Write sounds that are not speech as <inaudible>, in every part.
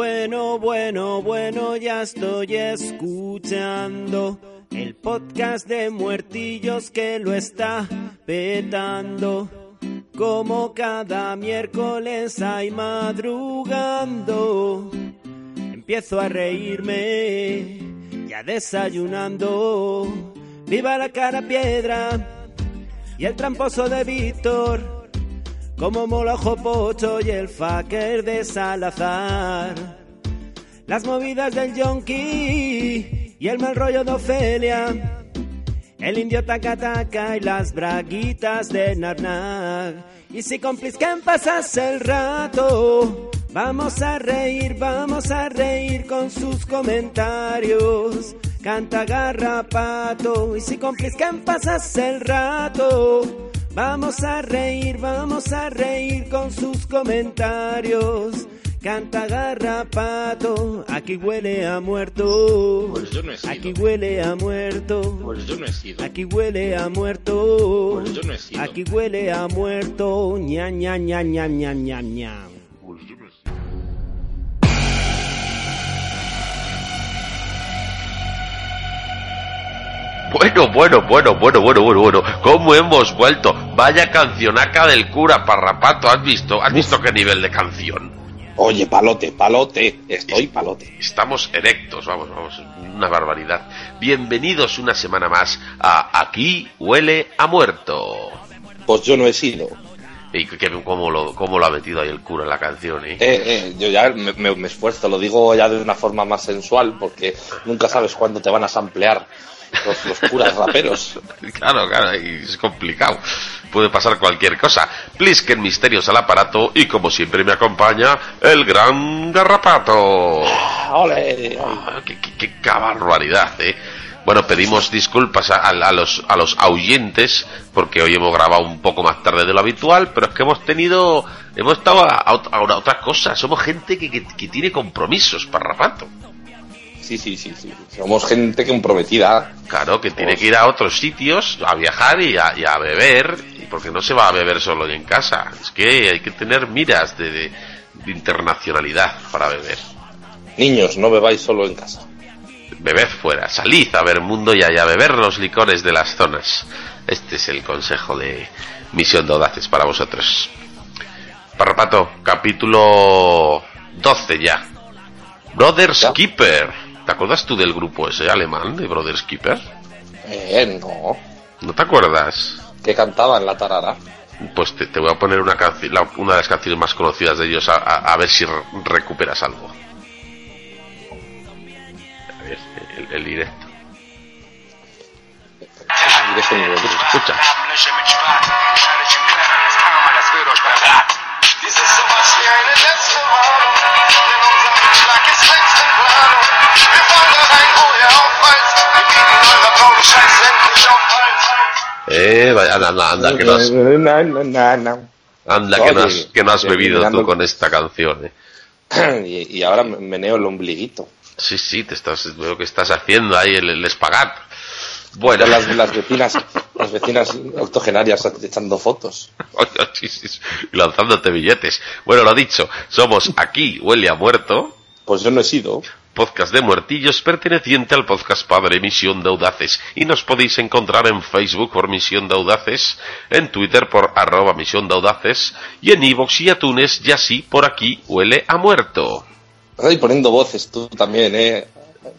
Bueno, bueno, bueno, ya estoy escuchando el podcast de muertillos que lo está petando. Como cada miércoles hay madrugando. Empiezo a reírme, ya desayunando. Viva la cara piedra y el tramposo de Víctor. Como Molojo Pocho y el fucker de Salazar. Las movidas del yonki y el mal rollo de Ofelia. El indio taca y las braguitas de Narnag. Y si complisquen pasas el rato, vamos a reír, vamos a reír con sus comentarios. Canta garrapato. Y si complisquen pasas el rato. Vamos a reír, vamos a reír con sus comentarios. Canta garrapato, aquí huele a muerto. Pues yo no he sido. Aquí huele a muerto. Pues yo no he sido. Aquí huele a muerto. Pues yo no he sido. Aquí huele a muerto. ña ña ña ña ña ña ña. Bueno, bueno, bueno, bueno, bueno, bueno, bueno. ¿Cómo hemos vuelto? Vaya cancionaca del cura Parrapato. ¿Has visto? ¿Has visto qué nivel de canción? Oye, palote, palote. Estoy palote. Estamos erectos, vamos, vamos, una barbaridad. Bienvenidos una semana más a Aquí huele a muerto. Pues yo no he sido. ¿Y cómo, lo, cómo lo ha metido ahí el cura en la canción, eh? Eh, eh, yo ya me, me- me esfuerzo, lo digo ya de una forma más sensual, porque nunca sabes cuándo te van a samplear los, los curas raperos. <laughs> Claro, claro, y es complicado. Puede pasar cualquier cosa. Plisken misterios al aparato y como siempre me acompaña el gran garrapato. ¡Ole! Ah, qué, qué- barbaridad, eh. Bueno, pedimos disculpas a, a- a los, a los oyentes porque hoy hemos grabado un poco más tarde de lo habitual, pero es que hemos tenido, hemos estado a, a ot- a una- otra cosa. Somos gente que, que- que tiene compromisos, parrapato. Sí, sí, sí, sí. Somos gente comprometida. Claro, que tiene que ir a otros sitios a viajar y a, y a beber, porque no se va a beber solo en casa. Es que hay que tener miras de, de- de internacionalidad para beber. Niños, no bebáis solo en casa. Bebed fuera, salid a ver mundo y a beber los licores de las zonas. Este es el consejo de Misión de Audaces para vosotros. Parrapato, capítulo 12 ya. Brothers Ya. Keeper. ¿Te acuerdas tú del grupo ese alemán de Brothers Keeper? Eh, no. ¿No te acuerdas? Que cantaban la tarara. Pues te, te voy a poner una canción, una de las canciones más conocidas de ellos, a, a- a ver si re- recuperas algo. A ver, el, el directo. Escucha. Eh, vaya, anda, anda, que no has, anda, que no has, que no has bebido tú con esta canción, eh. <coughs> Y, y ahora me meneo el ombliguito. Sí, sí, te estás, veo que estás haciendo ahí el, el espagat. Bueno, Las, las vecinas, las vecinas octogenarias echando fotos. <laughs> y lanzándote billetes. Bueno, lo dicho, somos aquí, huele a muerto, Pues yo no he sido. Podcast de muertillos perteneciente al podcast padre Misión de Audaces y nos podéis encontrar en Facebook por Misión de Audaces, en Twitter por arroba Misión de Audaces y en iVoox y Atunes y así por aquí huele a muerto. Ahí poniendo voces tú también, ¿eh?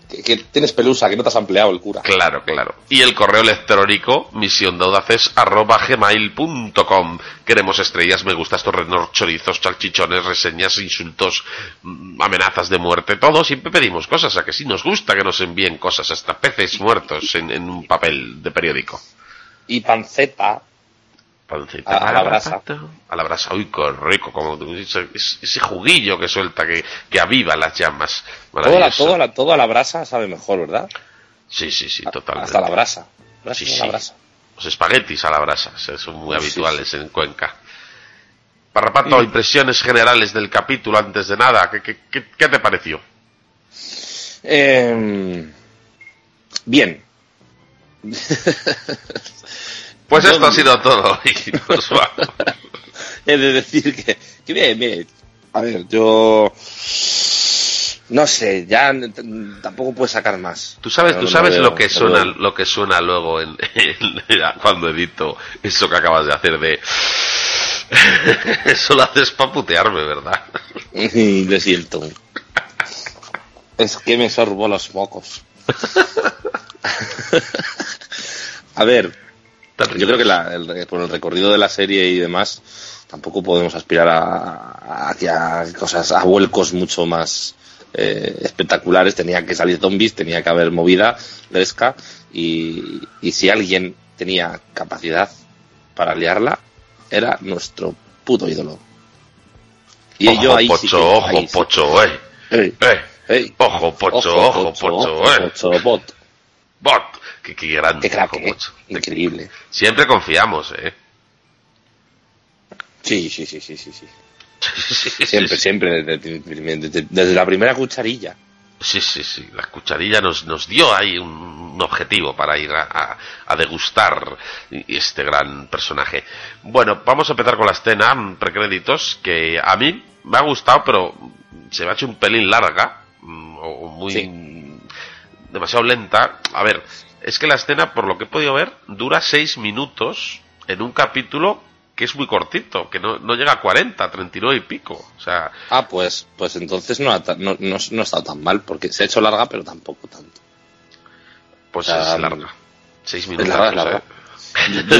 Que, que tienes pelusa, que no te has ampliado el cura. Claro, claro. Y el correo electrónico, misiondaudaces.gmail.com. Queremos estrellas, me gustas, torrenos, chorizos, salchichones, reseñas, insultos, mm, amenazas de muerte, todo. Siempre pedimos cosas, a que sí nos gusta que nos envíen cosas, hasta peces muertos en, en un papel de periódico. Y panceta, A- a la brasa. A la brasa, uy, qué rico, como ese, ese juguillo que suelta, que, que aviva las llamas. todo, la, todo, la, todo a la brasa sabe mejor, ¿verdad? Sí, sí, sí, totalmente. Hasta la brasa. Brasa Sí, a sí. la brasa. Los espaguetis a la brasa, son muy Sí, habituales en Cuenca. Parrapato, impresiones generales del capítulo antes de nada, ¿qué, qué, qué- qué te pareció? Eh, bien. <laughs> Pues esto ha sido todo. <laughs> y vamos. <laughs> He de decir que, que bien, bien. A ver, yo no sé, ya tampoco puedes sacar más. Tú sabes, No, tú no sabes veo, lo que suena, lo que suena luego en, en- cuando edito eso que acabas de hacer de <laughs> eso lo haces para putearme, ¿verdad? Lo siento. Es que me sorbo los mocos. A ver, yo creo que la- el, por el recorrido de la serie y demás, tampoco podemos aspirar a, a, que a cosas, a vuelcos mucho más eh, espectaculares. Tenía que salir zombies, tenía que haber movida, fresca, y, y si alguien tenía capacidad para liarla, era nuestro puto ídolo. Y ojo, yo ahí pocho, sí que- ojo, ahí sí. pocho, eh. Ey, Eh, ey. ojo, pocho, ojo, pocho, ojo, eh. pocho, bot. Bot, qué, qué grande, Qué crack, ojo, eh. Increíble. Siempre confiamos, eh. Sí, sí, sí, sí, sí, <laughs> Siempre, siempre, desde, desde- desde la primera cucharilla. Sí, sí, sí. La cucharilla nos, nos dio ahí un, un objetivo para ir a, a- a degustar este gran personaje. Bueno, vamos a empezar con la escena, precréditos, que a mí me ha gustado, pero se me ha hecho un pelín larga, mm, o o muy... Sí. demasiado lenta. A ver, es que la escena, por lo que he podido ver, dura seis minutos en un capítulo que es muy cortito, que no, no llega a 40, 39 y pico. O sea, Ah, pues, pues entonces no ha, no, no, no ha estado tan mal, porque se ha hecho larga, pero tampoco tanto. pues es larga. Seis Es minutos. larga, es larga.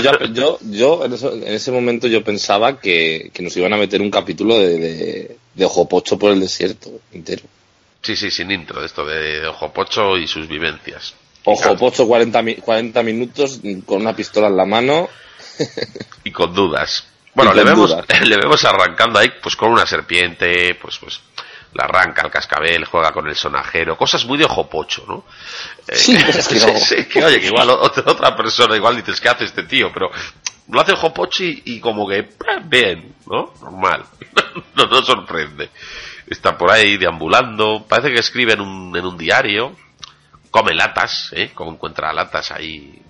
Yo, yo, yo en, eso- en ese momento yo pensaba que, que nos iban a meter un capítulo de, de, de Ojo Pocho por el desierto entero. Sí, sí, sin intro, de esto de Ojo Pocho y sus vivencias. Ojo Pocho 40, mi- 40 minutos con una pistola en la mano. <laughs> Y con dudas. Bueno, le vemos, dudas. <laughs> le vemos arrancando ahí, pues con una serpiente, pues, pues, la arranca el cascabel, juega con el sonajero, cosas muy de Ojo Pocho, ¿no? Eh, Sí, cosas <laughs> que no. sí, que oye, que igual otra, otra persona, igual dices, ¿qué hace este tío? Pero lo hace Ojo Pocho y, y como que, eh, bien, ¿no? Normal. no nos sorprende. Está por ahí deambulando, parece que escribe en un, en un diario, come latas, ¿eh? Como encuentra latas ahí,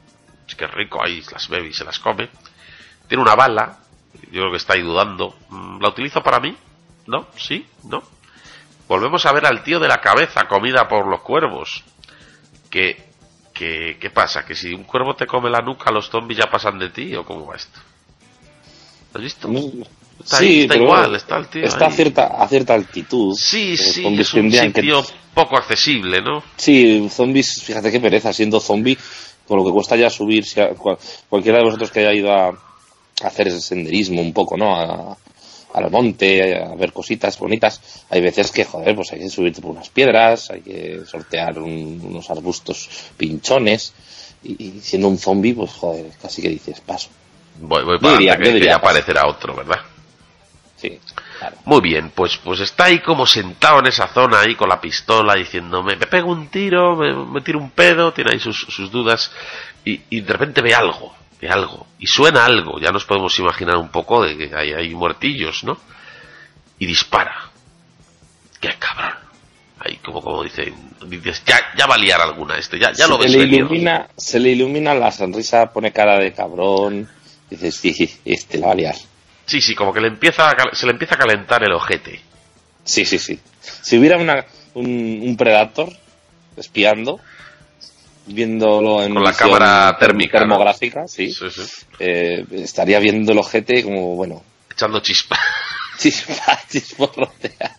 es que rico, ahí las bebe y se las come. Tiene una bala, yo creo que está ahí dudando. Mm, ¿La utilizo para mí? ¿No? ¿Sí? ¿No? Volvemos a ver al tío de la cabeza comida por los cuervos. Que, que, ¿Qué pasa? ¿Que si un cuervo te come la nuca, los zombies ya pasan de ti? ¿O cómo va esto? ¿Lo has visto? Está, ahí, está igual, está el tío Está a cierta, a cierta altitud. Sí, Los sí, es un tendrían que- sitio poco accesible, ¿no? Sí, zombies, fíjate qué pereza, siendo zombie, con lo que cuesta ya subir, si a- cual- cualquiera de vosotros que haya ido a, a hacer ese senderismo un poco, ¿no? A- al monte, a ver cositas bonitas, hay veces que, joder, pues hay que subirte por unas piedras, hay que sortear un- unos arbustos pinchones, y, y siendo un zombie, pues joder, casi que dices, paso. Voy, voy para diría- que, que diría ya paso. aparecerá otro, ¿verdad? Sí, claro. Muy bien, pues, pues está ahí como sentado en esa zona ahí con la pistola diciéndome, me pego un tiro, me, me tiro un pedo, tiene ahí sus, sus dudas y, y de repente ve algo, ve algo y suena algo, ya nos podemos imaginar un poco de que hay, hay muertillos, ¿no? Y dispara. ¡Qué cabrón! Ahí como, como dicen, dices, ya, ya va a liar alguna este, ya, ya lo se ves le ilumina, se le ilumina la sonrisa, pone cara de cabrón, dices, sí, este la va a liar. Sí, sí, como que le empieza a se le empieza a calentar el ojete. Sí, sí, sí. Si hubiera una, un, un Predator espiando, viéndolo en Con la cámara térmica, ¿no? termográfica, sí, Sí, sí. eh, estaría viendo el ojete como, bueno, Echando chispa. <laughs> chispa, chisporrotea.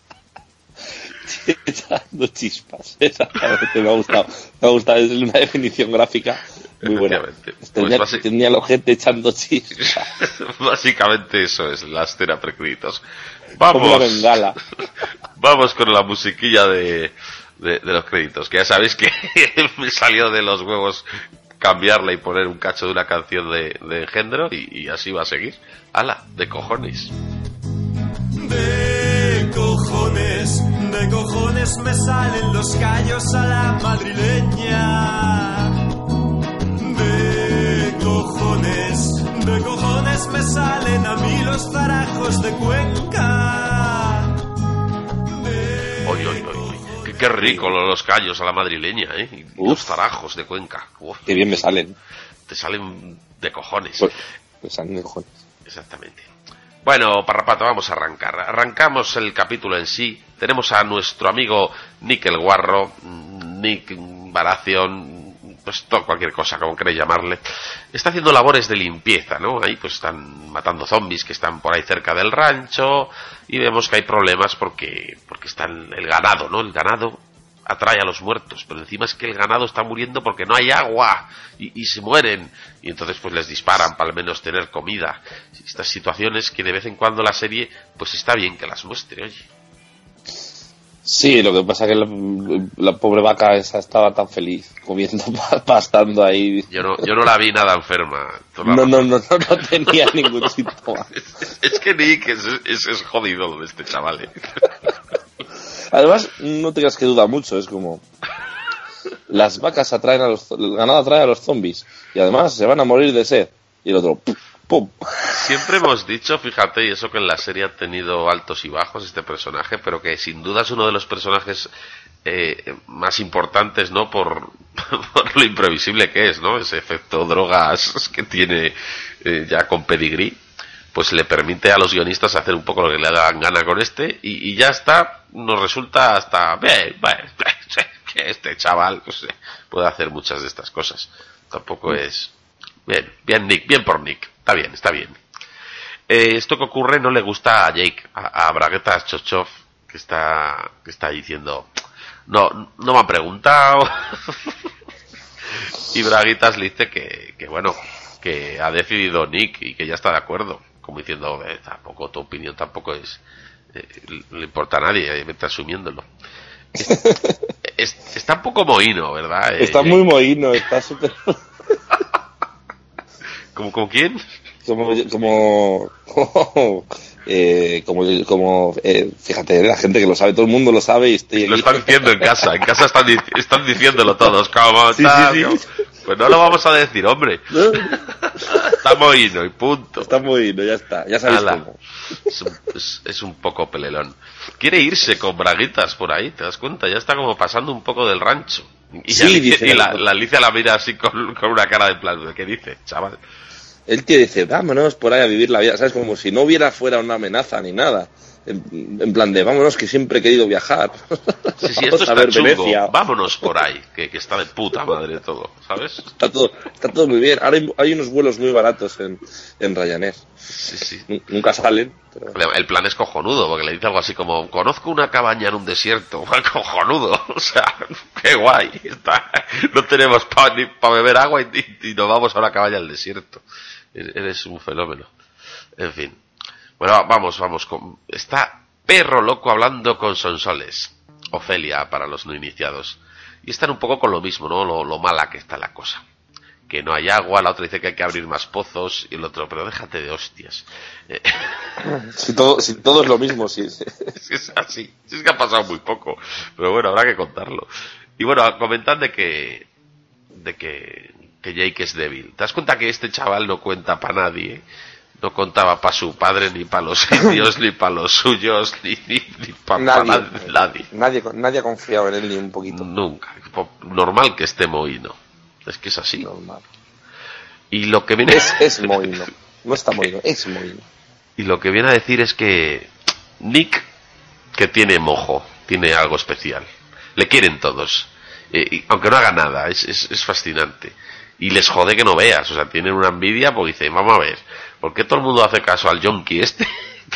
<laughs> echando chispas. Exactamente, me ha gustado. Me ha gustado, es una definición gráfica muy buena. Efectivamente. Pues Tenía, basi- tenía la gente echando chispas. <laughs> Básicamente eso es la escena precréditos. Vamos, bengala. <laughs> vamos con la musiquilla de, de, de los créditos, que ya sabéis que <laughs> me salió de los huevos cambiarla y poner un cacho de una canción de, de género y, y así va a seguir. ¡Hala! De cojones. De cojones, de cojones me salen los callos a la madrileña. De cojones, de cojones me salen a mí los zarajos de Cuenca. De Oye, oye, oye. Qué, qué rico lo- los callos a la madrileña, ¿eh? Uf. los zarajos de Cuenca. Uf, Qué bien me salen. te salen de cojones. Pues, me salen de cojones. Exactamente. Bueno, Parrapato, vamos a arrancar. Arrancamos el capítulo en sí. Tenemos a nuestro amigo Nick el Guarro, Nick Baración, pues todo, cualquier cosa, como queréis llamarle. Está haciendo labores de limpieza, ¿no? Ahí pues están matando zombies que están por ahí cerca del rancho y vemos que hay problemas porque, porque están el ganado, ¿no? El ganado atrae a los muertos, pero encima es que el ganado está muriendo porque no hay agua y, y se mueren y entonces pues les disparan para al menos tener comida. Estas situaciones que de vez en cuando la serie pues está bien que las muestre, oye. Sí, lo que pasa es que la, la pobre vaca esa estaba tan feliz comiendo, <laughs> pastando ahí. Yo no, yo no la vi nada enferma. No, no, no, no, no tenía ningún síntoma. <laughs> Es que Nick es, es, es jodido de este chaval. ¿eh? Además, no tengas que duda mucho, es como... Las vacas atraen a los... El ganado atrae a los zombies. Y además se van a morir de sed. Y el otro... ¡pum! Siempre hemos dicho, fíjate, y eso que en la serie ha tenido altos y bajos este personaje, pero que sin duda es uno de los personajes eh, más importantes, ¿no? Por, <laughs> por lo imprevisible que es, ¿no? Ese efecto drogas que tiene eh, ya con pedigrí, pues le permite a los guionistas hacer un poco lo que le dan gana con este y, y ya está, nos resulta hasta, "Bien, bien, que este chaval puede hacer muchas de estas cosas. Tampoco es... Bien, bien Nick, bien por Nick. Está bien, está bien. Eh, esto que ocurre no le gusta a Jake, a, a Braguetas Chochov, que está, que está diciendo, no, no me han preguntado. <laughs> y Braguitas le dice que, que bueno, que ha decidido Nick y que ya está de acuerdo. Como diciendo, "Eh, tampoco tu opinión tampoco es, eh, le importa a nadie, eh, vete asumiéndolo. Es- <laughs> es- está un poco mohino, ¿verdad? Eh, Está Jake? muy mohino, está súper... <laughs> ¿Como con quién? Como... Como... <laughs> eh, como, como eh, fíjate, la gente que lo sabe, todo el mundo lo sabe y estoy Lo están diciendo en casa, en casa están, están diciéndolo todos, como Sí, tal, sí, sí. como- Pues no lo vamos a decir, hombre. <laughs> Está mohino y punto. Está mohino, ya está, ya Ala. cómo. Es un, es- es un poco pelelón. Quiere irse con braguitas por ahí, ¿te das cuenta? Ya está como pasando un poco del rancho. Y, Sí, ya- dice y la, algo. la Alicia la mira así con, con una cara de plan, ¿qué dice, chaval? El tío dice, vámonos por ahí a vivir la vida, ¿sabes? Como si no hubiera fuera una amenaza ni nada. En, en plan de, vámonos que siempre he querido viajar. Sí, sí, <laughs> esto a está chungo. Venecia. Vámonos por ahí, que, que está de puta madre todo, ¿sabes? Está todo, está todo muy bien. Ahora hay, hay unos vuelos muy baratos en, en Ryanair. Sí, sí. Nunca salen. pero- El plan es cojonudo, porque le dice algo así como, conozco una cabaña en un desierto. <laughs> cojonudo, o sea, <laughs> qué guay. Está. No tenemos para para beber agua y, y- y nos vamos a una cabaña al desierto. Eres un fenómeno. En fin. Bueno, vamos, vamos. Con... Está perro loco hablando con Sonsoles. Ofelia para los no iniciados. Y están un poco con lo mismo, ¿no? Lo, lo mala que está la cosa que no hay agua, la otra dice que hay que abrir más pozos y el otro, pero déjate de hostias. Eh, <laughs> Si todo, si todo es lo mismo, sí. <laughs> sí. es es así, si es que ha pasado muy poco, pero bueno, habrá que contarlo. Y bueno, comentan de que de que, que Jake es débil. ¿Te das cuenta que este chaval no cuenta para nadie? No contaba para su padre, ni para los indios, <laughs> ni para los suyos, ni, ni, para Nadie. nadie. Nadie, nadie ha confiado en él ni un poquito. Nunca. Normal que esté mohino. Es que es así. Normal. Y lo que viene Es, es <laughs> mohino. No está mohino, es mohino. Y lo que viene a decir es que Nick, que tiene mojo, tiene algo especial. Le quieren todos. Eh, y aunque no haga nada, es, es, es fascinante. Y les jode que no veas. O sea, tienen una envidia porque dicen, vamos a ver, ¿por qué todo el mundo hace caso al yonki este?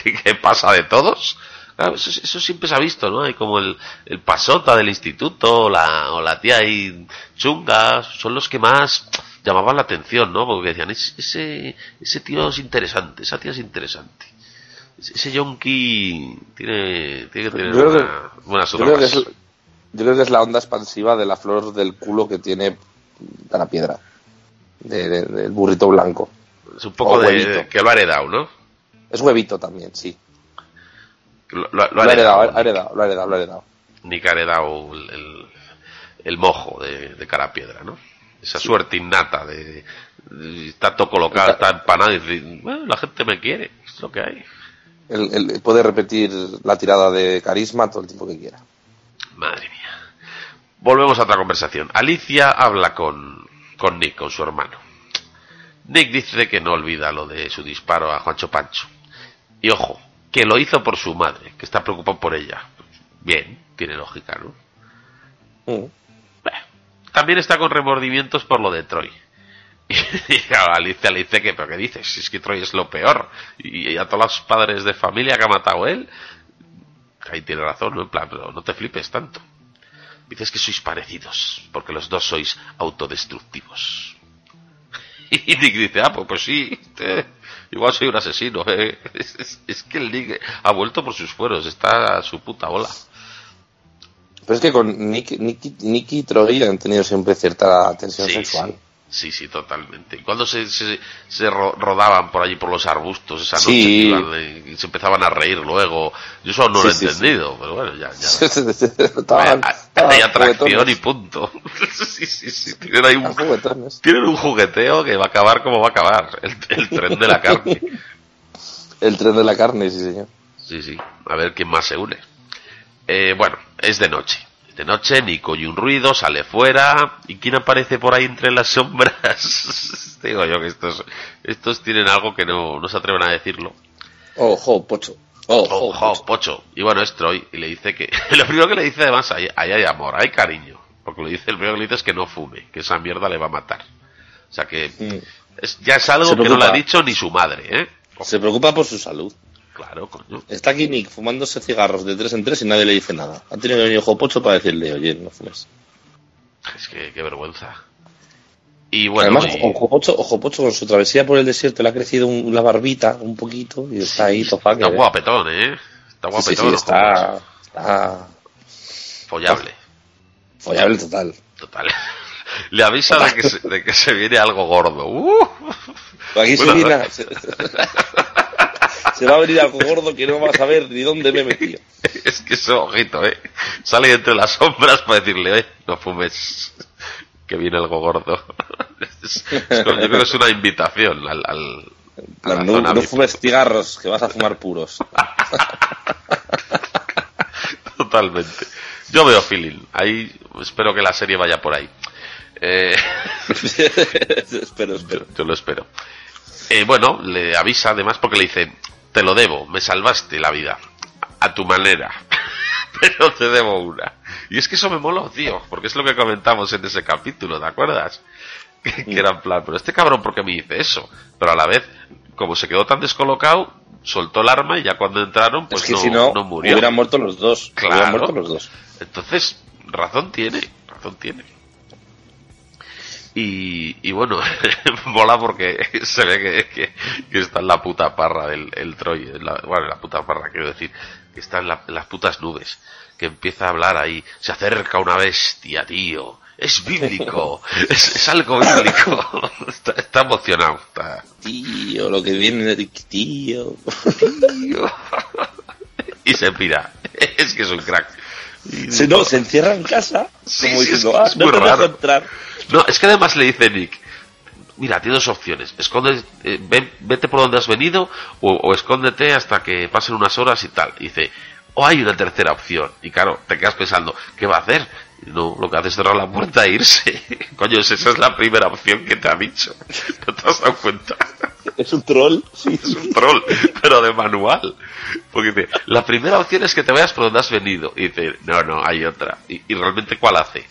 <laughs> que pasa de todos? Claro, eso, eso siempre se ha visto, ¿no? Hay como el, el pasota del instituto o la, o la tía ahí chunga, son los que más llamaban la atención, ¿no? Porque decían, "Es- ese, ese tío es interesante, esa tía es interesante. Ese yonki tiene, tiene que tener Yo que- buenas Yo creo, que es, drogas. yo creo que es la onda expansiva de la flor del culo que tiene la piedra. De- de- del burrito blanco. Es un poco de, huevito. que lo ha heredado, ¿no? Es huevito también, sí. Lo, lo- lo Lo ha heredado, heredado. ha heredado, lo ha heredado, lo ha heredado. Nick ha heredado el, el, el mojo de, de cara piedra, ¿no? Esa suerte innata de, de- está todo colocado, está empanado y dice, bueno, la gente me quiere, es lo que hay. Él, él puede repetir la tirada de carisma todo el tiempo que quiera. Madre mía. Volvemos a otra conversación. Alicia habla con, con Nick, con su hermano. Nick dice que no olvida lo de su disparo a Juancho Pancho. Y ojo, que lo hizo por su madre, que está preocupado por ella. Bien, tiene lógica, ¿no? Mm. Bueno, también está con remordimientos por lo de Troy. <laughs> Y claro, Alicia le dice que, pero ¿qué dices? Si es que Troy es lo peor. Y a todos los padres de familia que ha matado él. Ahí tiene razón, ¿no? En plan, pero no te flipes tanto. Dices que sois parecidos, porque los dos sois autodestructivos. <laughs> Y Nick dice, ah, pues, pues sí, eh, igual soy un asesino. eh. <laughs> Es, es- es que el Nick ha vuelto por sus fueros, está a su puta bola. Pero es que con Nick, Nicky, Nicky y Troy han tenido siempre cierta tensión Sí, sexual. Sí, sí, sí, totalmente. Cuando se, se, se ro- rodaban por allí por los arbustos esa noche Sí. que iban, y se empezaban a reír luego, yo eso no lo he Sí, entendido, pero bueno, ya, ya. Estaban- hay, atracción y punto. <laughs> sí, sí, sí. Tienen ahí un, Estaban juguetones. tienen un jugueteo que va a acabar como va a acabar. El, el tren de la carne. <laughs> El tren de la carne, sí, señor. Sí, sí. A ver quién más se une. Eh, bueno, es de noche. De noche, Nico oye un ruido, sale fuera. ¿Y quién aparece por ahí entre las sombras? <laughs> Digo yo que estos, estos tienen algo que no, no se atreven a decirlo. Ojo, pocho. Ojo, Ojo, pocho. pocho. Y bueno, es Troy. Y le dice que. <laughs> Lo primero que le dice además, ahí, ahí hay amor, hay cariño. Porque le dice, el primero que le dice es que no fume, que esa mierda le va a matar. O sea que. Mm. es- ya es algo que no le ha dicho ni su madre, ¿eh? Se preocupa por su salud. Claro, coño. Está aquí Nick fumándose cigarros de tres en tres y nadie le dice nada. Ha tenido que venir ojo pocho para decirle, oye, no fumes. Es que qué vergüenza. Y bueno, Además, y- ojo pocho, ojo pocho con su travesía por el desierto le ha crecido un- la barbita un poquito y está ahí tofaque. está guapetón, ¿eh? Está Sí, sí, guapetón. sí, está, está Follable, follable total. total. <laughs> Le avisa de que, se, de que se viene algo gordo. ¡Uh! Aquí se, Bueno, viene- <laughs> se, va a venir algo gordo que no vas a ver ni dónde me he metido. <laughs> Es que eso, ojito, ¿eh? Sale entre las sombras para decirle, eh, no fumes, que viene algo gordo. <laughs> Es- yo creo que es una invitación al, al, a la No, zona no VIP. fumes cigarros, que vas a fumar puros. <laughs> Totalmente. Yo veo feeling. Ahí espero que la serie vaya por ahí. Eh, espero, espero. yo lo espero. Eh, bueno, le avisa además porque le dice, te lo debo, me salvaste la vida. A tu manera. <laughs> Pero te debo una. Y es que eso me moló, tío, porque es lo que comentamos en ese capítulo, ¿te acuerdas? <laughs> Que, que era en plan, pero este cabrón, ¿por qué me dice eso? Pero a la vez, como se quedó tan descolocado, soltó el arma y ya cuando entraron, pues es que no, si no, no murió. hubieran muerto los dos. Claro. Hubieran muerto los dos. Entonces, razón tiene, razón tiene. Y, y bueno, <laughs> mola porque <laughs> se ve que, que, que está en la puta parra del el Troy. la- bueno, en la puta parra, quiero decir, que está en, la- en las putas nubes. Que empieza a hablar ahí. Se acerca una bestia, tío. Es bíblico. <laughs> es, es algo bíblico. está, está emocionado. Está, Tío, lo que viene de tío. tío. y se pira. Es que es un crack. Se, no, se encierra en casa, Sí, como sí, diciendo, es- ah, es no te voy a raro. No, es que además le dice Nick, mira, tienes dos opciones, esconde, eh, ven- vete por donde has venido o, o escóndete hasta que pasen unas horas y tal. Y dice, o hay una tercera opción. Y claro, te quedas pensando, ¿qué va a hacer? Y No, lo que hace es cerrar la puerta e irse. <laughs> Coño, esa es la primera opción que te ha dicho. <laughs> ¿No te has dado cuenta? Es un troll. Sí, Es un troll, pero de manual. Porque dice, la primera opción es que te vayas por donde has venido. Y dice, no, no, hay otra. ¿Y, y realmente cuál hace?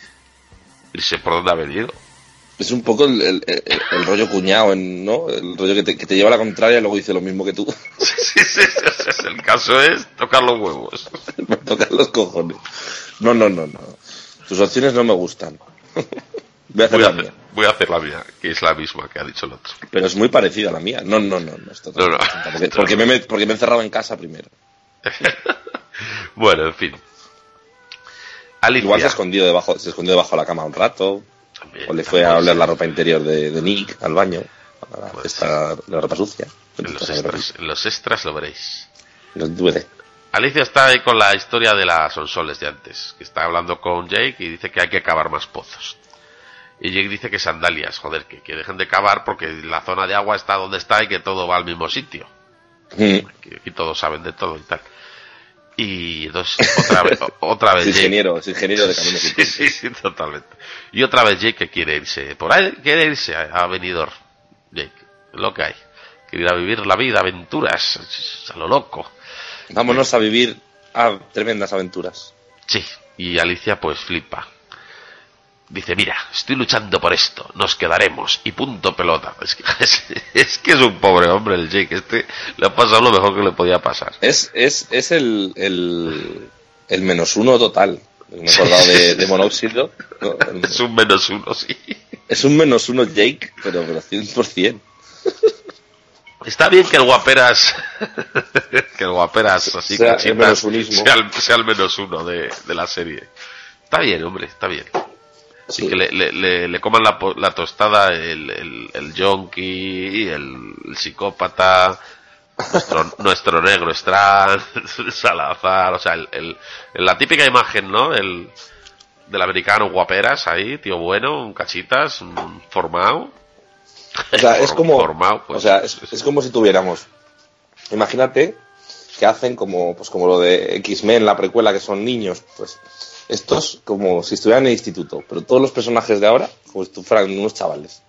Irse por donde ha venido. Es un poco el, el- el- el rollo cuñado, en- ¿no? El rollo que te, que te lleva a la contraria y luego dice lo mismo que tú. <laughs> Sí, sí, sí, sí, El caso es tocar los huevos. <laughs> Me tocan los cojones. No, no, no, no. Tus opciones no me gustan. <laughs> Voy a hacer Voy a, la hacer, mía. voy a hacer la mía, que es la misma que ha dicho el otro. Pero es muy parecida a la mía. No, no, no. no, Porque, me- porque me he encerrado en casa primero. Bueno, en fin. Alicia. Igual se ha escondido debajo, se escondió debajo de la cama un rato. También, O le fue a oler sí. la ropa interior de, de Nick al baño. A la Pues ropa sucia. En los, extras, en los extras lo veréis. Los DVD. Alicia está ahí con la historia de las sonsoles de antes, que está hablando con Jake y dice que hay que cavar más pozos. Y Jake dice que sandalias, joder, que, que dejen de cavar porque la zona de agua está donde está y que todo va al mismo sitio. Mm. Que aquí todos saben de todo y tal. Y entonces, otra vez, <laughs> otra vez Es ingeniero, es ingeniero de caminos. Sí, sí, sí, totalmente. Y otra vez Jake que quiere irse. Por ahí quiere irse a, a Benidorm. Jake, lo que hay. Quiere ir a vivir la vida, aventuras, a lo loco. Vámonos a vivir a tremendas aventuras. Sí, y Alicia pues flipa. Dice, mira, estoy luchando por esto, nos quedaremos, y punto pelota. <laughs> Es que es, es que es un pobre hombre el Jake, este le ha pasado lo mejor que le podía pasar. Es, es, es el, el, el menos uno total. Me he acordado de, de monóxido. ¿no? <laughs> Es un menos uno, sí. Es un menos uno Jake, pero, pero 100%. Está bien que el guaperas, <laughs> que el guaperas así Sea el cachitas, menos unismo. sea el, sea el menos uno de, de la serie. Está bien, hombre, está bien. Así Sí. que le, le, le, le coman la, la tostada el, el, el yonki, el, el psicópata, nuestro, <laughs> nuestro negro Strand, <laughs> Salazar, o sea, el, el- la típica imagen, ¿no? El, del americano guaperas ahí, tío bueno, un cachitas, un formado. O sea, es <laughs> como, formado, pues. o sea, es, es como si tuviéramos, imagínate que hacen como, pues como lo de X-Men, la precuela, que son niños, pues estos como si estuvieran en el instituto, pero todos los personajes de ahora, como si fueran unos chavales.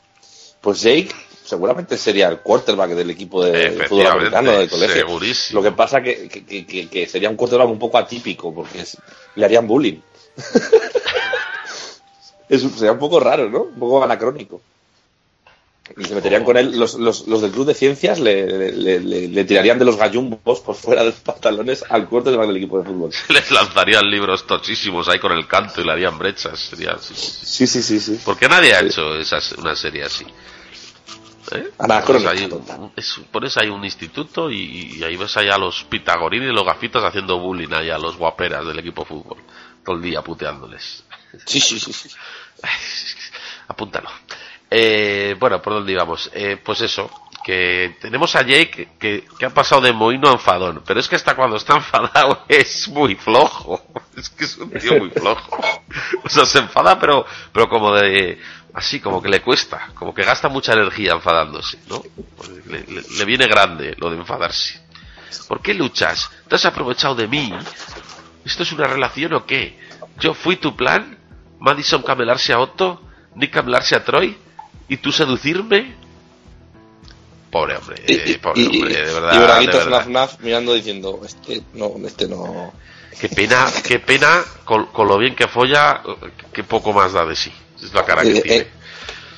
Pues Jake seguramente sería el quarterback del equipo de, de fútbol americano del colegio. segurísimo. Lo que pasa que, que, que- que- que sería un quarterback un poco atípico, porque es- le harían bullying. <laughs> Es- sería un poco raro, ¿no? Un poco anacrónico. Y se meterían con él, los, los, los del club de ciencias le, le, le- le- le tirarían de los gallumbos por fuera de los pantalones al quarterback del equipo de fútbol. <laughs> Les lanzarían libros tochísimos ahí con el canto y le harían brechas. Sería. Sí, sí, sí, sí. Porque nadie ha hecho esas, una serie así. ¿Eh? Anacrónica, Pones ahí, total. es- pones ahí un instituto y, y ahí ves ahí a los pitagorini y los gafitas haciendo bullying ahí a los guaperas del equipo de fútbol. Todo el día puteándoles. Sí, sí, sí. sí. <laughs> Apúntalo. Eh, bueno, ¿por dónde íbamos? Eh, pues eso, que tenemos a Jake que, que ha pasado de mohino a enfadón, pero es que hasta cuando está <laughs> enfadado es muy flojo. <laughs> Es que es un tío muy flojo. <laughs> O sea, se enfada, pero, pero como de, así, como que le cuesta, como que gasta mucha energía enfadándose, ¿no? Pues Le, le- le viene grande lo de enfadarse. ¿Por qué luchas? ¿Te has aprovechado de mí? ¿Esto es una relación o qué? ¿Yo fui tu plan? ¿Madison camelarse a Otto? ¿Nick camelarse a Troy? ¿Y tú seducirme? Pobre hombre, eh, pobre hombre, de verdad. y de Braguitos verdad. Naf Naf mirando diciendo, este no, este no. Qué pena, qué pena con, con lo bien que folla, que poco más da de sí. Es la cara que Eh, tiene. eh,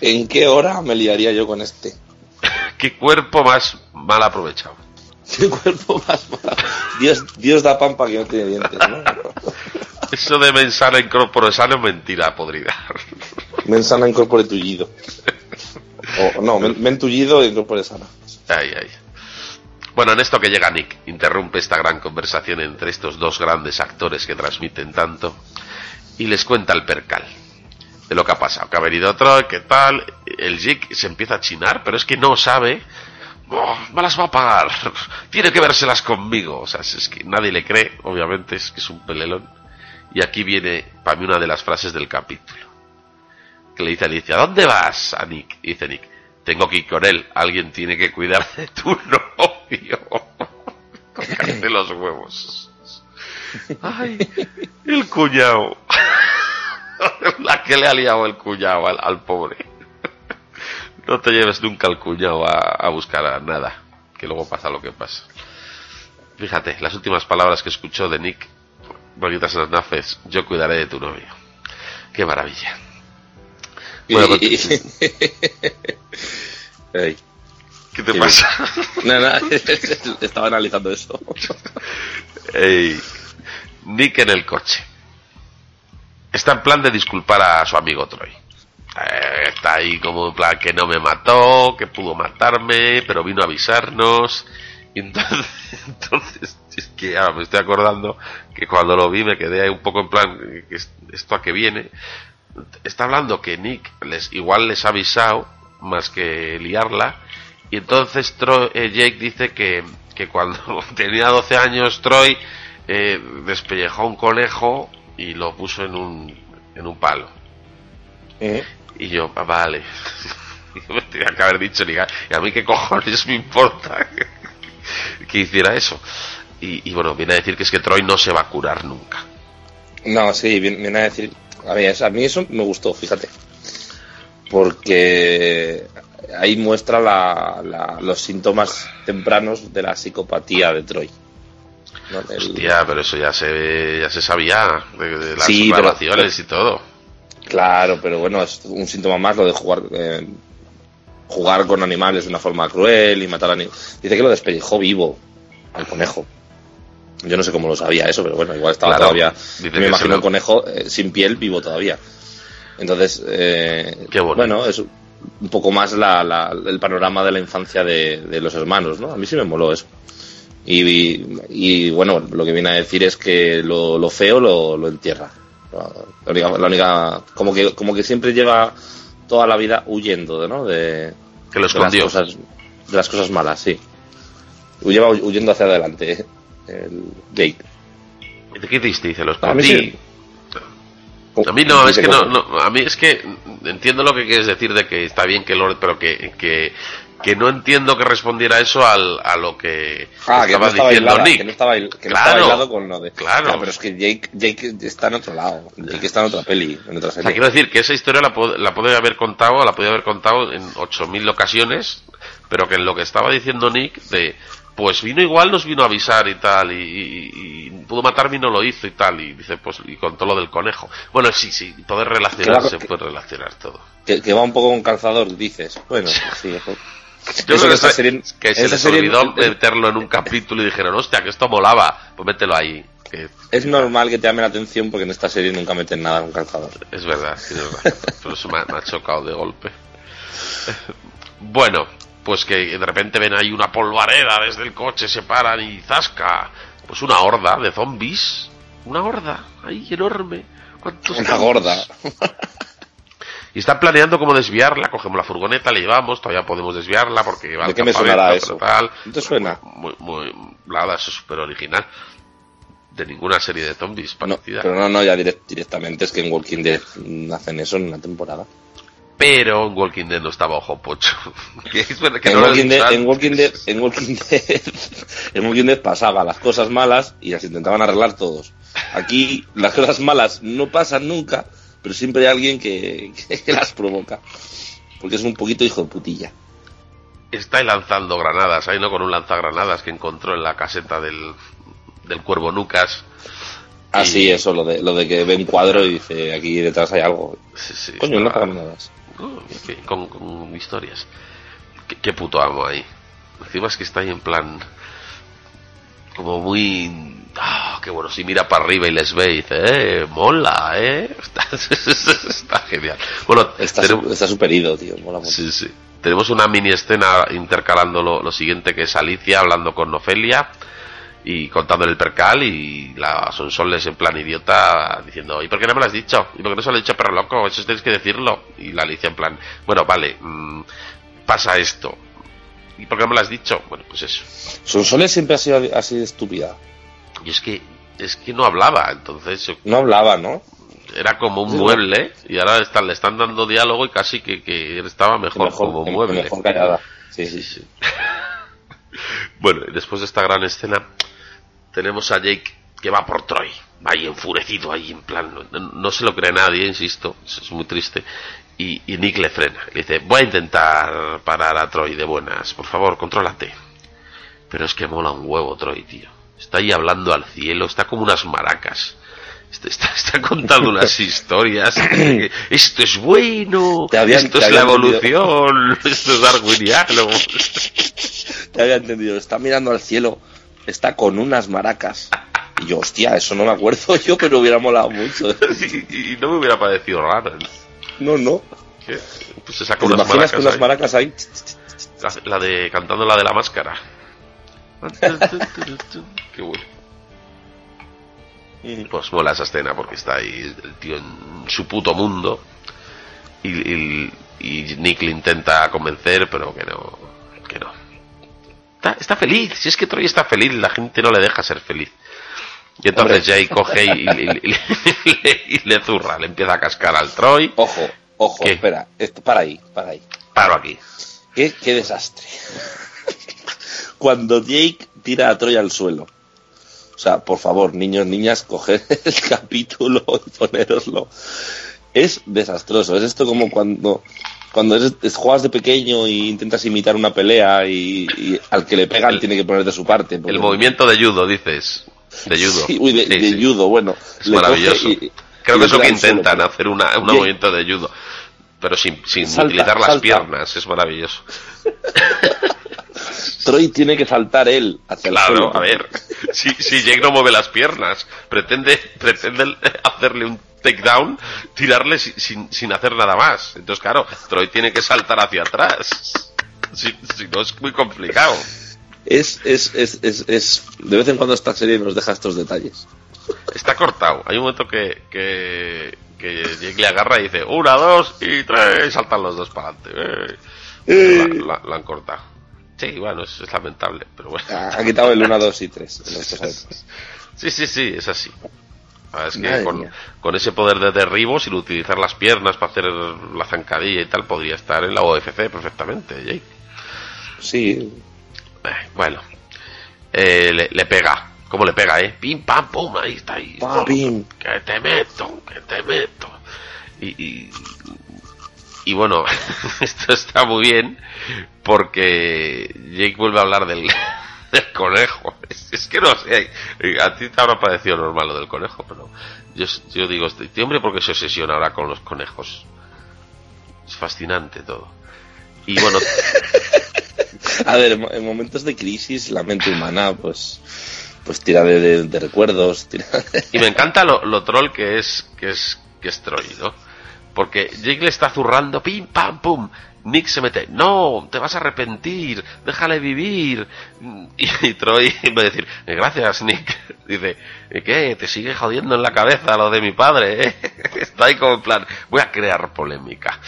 ¿En qué hora me liaría yo con este? <laughs> Qué cuerpo más mal aprovechado. <laughs> ¿Qué cuerpo más malo? Dios, Dios da pampa que no tiene dientes, ¿no? <laughs> Eso de mensana en corpore sano es mentira podrida. Mensana incorpore tullido. No, men, men tullido e incorpore sana. Ay, ay. Bueno, en esto que llega Nick, interrumpe esta gran conversación entre estos dos grandes actores que transmiten tanto y les cuenta el percal de lo que ha pasado. Que ha venido otro, que tal. El Jake se empieza a chinar, pero es que no sabe. "Oh, me las va a pagar. <laughs> Tiene que vérselas conmigo. O sea, es que nadie le cree, obviamente, es que es un pelelón. Y aquí viene para mí una de las frases del capítulo. Que le dice a Alicia, ¿dónde vas? A Nick. Y dice Nick, tengo que ir con él. Alguien tiene que cuidar de tu <laughs> novio. <laughs> Tocarte los huevos. Ay, el cuñado. <laughs> La que le ha liado el cuñado al, al pobre. No te lleves nunca al cuñado a, a buscar a nada, que luego pasa lo que pasa. Fíjate, las últimas palabras que escuchó de Nick, Bonitas las nafes, yo cuidaré de tu novio. Qué maravilla. Bueno, y- Ey. ¿Qué te Sí. pasa? <laughs> Nada, <laughs> estaba analizando eso. Ey, Nick en el coche. Está en plan de disculpar a su amigo Troy. Eh, está ahí como en plan que no me mató, que pudo matarme, pero vino a avisarnos. Y entonces, <laughs> entonces es que ahora me estoy acordando que cuando lo vi me quedé ahí un poco en plan, eh, ¿esto a qué viene? Está hablando que Nick les, igual les ha avisado más que liarla. Y entonces Troy- eh, Jake dice que, que cuando <laughs> tenía 12 años Troy eh, despellejó un conejo y lo puso en un, en un palo. Eh, Y yo, ah, vale. me <laughs> tenía que haber dicho, ni y a mí qué cojones me importa <laughs> que hiciera eso. Y, y bueno, viene a decir que es que Troy no se va a curar nunca. No, sí, viene viene a decir. A mí, a mí eso me gustó, fíjate. Porque ahí muestra la- la- los síntomas tempranos de la psicopatía de Troy. ¿no? El- Hostia, pero eso ya se, ya se sabía de, de las Sí, grabaciones y todo. Claro, pero bueno, es un síntoma más lo de jugar eh, jugar con animales de una forma cruel y matar animales. Dice que lo despellejó vivo al conejo. Yo no sé cómo lo sabía eso, pero bueno, igual estaba Claro, todavía. Me imagino lo- un conejo eh, sin piel vivo todavía. Entonces, eh, Qué bueno, es un poco más la, la- el panorama de la infancia de, de los hermanos, ¿no? A mí sí me moló eso. Y, y, bueno, lo que viene a decir es que lo, lo feo lo, lo entierra. La única, la única- como que como que siempre lleva toda la vida huyendo, ¿no? De, Que lo de las cosas de las cosas malas, sí. Lleva huyendo hacia adelante el Jake. ¿De qué diste? Dice, lo A mí escondí. sí. A mí no, es que no, no, a mí es que entiendo lo que quieres decir de que está bien que Lord, pero que, que, que no entiendo que respondiera eso al, a lo que Ah, que no estaba estaba diciendo Nick. que no estaba, que no Claro. estaba aislado con lo de... Claro. Pero es que Jake, Jake está en otro lado. Jake está en otra peli, en otra O sea, serie. quiero decir que esa historia la, la haber contado, la podía haber contado en 8.000 ocasiones, pero que en lo que estaba diciendo Nick, de, pues vino igual, nos vino a avisar y tal, y, y- y pudo matarme y no lo hizo y tal, y dice, pues, y contó lo del conejo. Bueno, sí, sí, poder relacionarse, que- puede relacionar todo. Que, que va un poco con calzador, dices. Bueno, sí. <laughs> Yo Eso creo que se- serie- que se les serie- olvidó meterlo en un capítulo y dijeron, hostia, que esto molaba, pues mételo ahí. Que Es normal que te llame la atención porque en esta serie nunca meten nada con calzador. es verdad, tienes razón. Pero eso me ha chocado de golpe. <laughs> Bueno, pues que de repente ven ahí una polvareda desde el coche, se paran y zasca. Pues una horda de zombies. Una horda, ahí enorme. ¿Cuántos Una zombies? gorda. <laughs> Y están planeando cómo desviarla, cogemos la furgoneta, la llevamos, todavía podemos desviarla porque va ¿De qué me sonará eso? tal. ¿No te suena? Muy, muy, verdad, eso es súper original. De ninguna serie de zombies No, pero no, no, ya direct- directamente es que en Walking Dead hacen eso en una temporada. Pero en Walking Dead no estaba Ojo Pocho. <laughs> Es que En no Walking, Dead, en. Walking Dead, en Walking Dead, en Walking Dead pasaba las cosas malas y las intentaban arreglar todos. Aquí las cosas malas no pasan nunca, pero siempre hay alguien que, <laughs> que las provoca. Porque es un poquito hijo de putilla. Está lanzando granadas, ahí no con un lanzagranadas que encontró en la caseta del, del Cuervo Nucas. Así Y- eso, lo de, lo de que ve un cuadro y dice aquí detrás hay algo. Sí, sí, Coño, no nada. No, con, con historias. ¿Qué, qué puto amo ahí. Encima es que está ahí en plan. Como muy. Ah, qué bueno, si mira para arriba y les ve y dice, eh, mola, eh. <laughs> Está, está genial. Bueno, Está tenemos- está super ido, tío. Mola mucho. Sí, sí. Tenemos una mini escena intercalando lo, lo siguiente que es Alicia hablando con Ofelia y contándole el percal y la Sonsoles en plan idiota diciendo ¿y por qué no me lo has dicho? ¿y por qué no se lo he dicho pero loco? eso tienes que decirlo y la Alicia en plan bueno vale mm, pasa esto ¿y por qué no me lo has dicho? bueno pues eso Sonsoles siempre ha sido así de estúpida. y es que es que no hablaba entonces yo- No hablaba, ¿no? era como un Sí, mueble y ahora están, le están dando diálogo y casi que, que estaba mejor, como que mueble mejor callada. Sí, Sí, sí. <laughs> bueno, después de esta gran escena, tenemos a Jake que va por Troy. Va ahí enfurecido, ahí en plan. No, se lo cree nadie, insisto. Es muy triste. Y, y Nick le frena. Le dice: Voy a intentar parar a Troy de buenas. Por favor, contrólate. Pero es que mola un huevo, Troy, tío. Está ahí hablando al cielo. Está como unas maracas. Está, está- contando unas <laughs> historias. que Esto es bueno, habían- <laughs> esto es la evolución, esto es darwiniano. <laughs> Te había entendido. Está mirando al cielo. Está con unas maracas. Y yo, hostia, eso no me acuerdo yo, pero hubiera molado mucho. y, y no me hubiera parecido raro. ¿no? No. Pues se saca ¿Te unas maracas con unas ahí. maracas ahí? La, la de cantando la de la máscara. Qué bueno. Pues mola esa escena porque está ahí el tío en su puto mundo y, y- y Nick le intenta convencer, pero que no, que no. Está, está feliz, si es que Troy está feliz, la gente no le deja ser feliz. Y entonces Jay coge y, le- y le zurra, le empieza a cascar al Troy. Ojo, ojo, ¿Qué? espera. Esto, para ahí, para ahí. Paro aquí. Qué, qué desastre. <laughs> Cuando Jake tira a Troy al suelo. O sea, por favor, niños, niñas, coged <laughs> el capítulo y ponéroslo. Es desastroso. Es esto como cuando, cuando eres- es- juegas de pequeño e intentas imitar una pelea y, y al que le pegan El- tiene que poner de su parte. porque- El movimiento de judo, dices. De judo. Sí, uy, de, Sí, de sí. judo, bueno. Es maravilloso. y- Creo y que es lo que intentan, hacer una, un movimiento de judo. Pero sin, sin Salta, utilizar las salta. piernas, es maravilloso. <laughs> Troy tiene que saltar él hacia el Claro, suelo. a ver. <laughs> Si, si Jake no mueve las piernas, pretende, pretende hacerle un takedown, tirarle si- sin, sin hacer nada más. Entonces, claro, Troy tiene que saltar hacia atrás. Si, si no, es muy complicado. Es, es, es, es, es- de vez en cuando esta serie nos deja estos detalles. Está cortado. Hay un momento que, que, que Jake le agarra y dice, una, dos y tres, y saltan los dos para adelante. Eh. La, la- la han cortado. Sí, bueno, es, es lamentable, pero bueno. Ha quitado el 1, 2 y 3. <laughs> Sí, sí, sí, es así. Ah, Es que con, con ese poder de derribo, sin utilizar las piernas para hacer la zancadilla y tal, podría estar en la OFC perfectamente, Jake. Sí, Eh, bueno, Eh, le, le pega. ¿Cómo le pega, eh? Pim, pam, pum, ahí está. Ahí. Pam, pim. Que te meto, que te meto. Y, y, y bueno, <laughs> esto está muy bien porque Jake vuelve a hablar del, <laughs> del conejo. Es, es que no sé, a ti te habrá parecido normal lo del conejo, pero yo, yo digo, este hombre, ¿por qué se obsesiona ahora con los conejos? Es fascinante todo. Y bueno, <laughs> A ver, en momentos de crisis la mente humana pues pues tira de, de- de recuerdos, tira de- Y me encanta lo, lo troll que es, que es, que es Troy, ¿no? Porque Jake le está zurrando, pim, pam, pum. Nick se mete, no, te vas a arrepentir, déjale vivir. Y, y Troy, vez de decir, "Eh, gracias, Nick, dice, "¿Y ¿qué? Te sigue jodiendo en la cabeza lo de mi padre, ¿eh? <laughs> Está ahí como en plan, voy a crear polémica.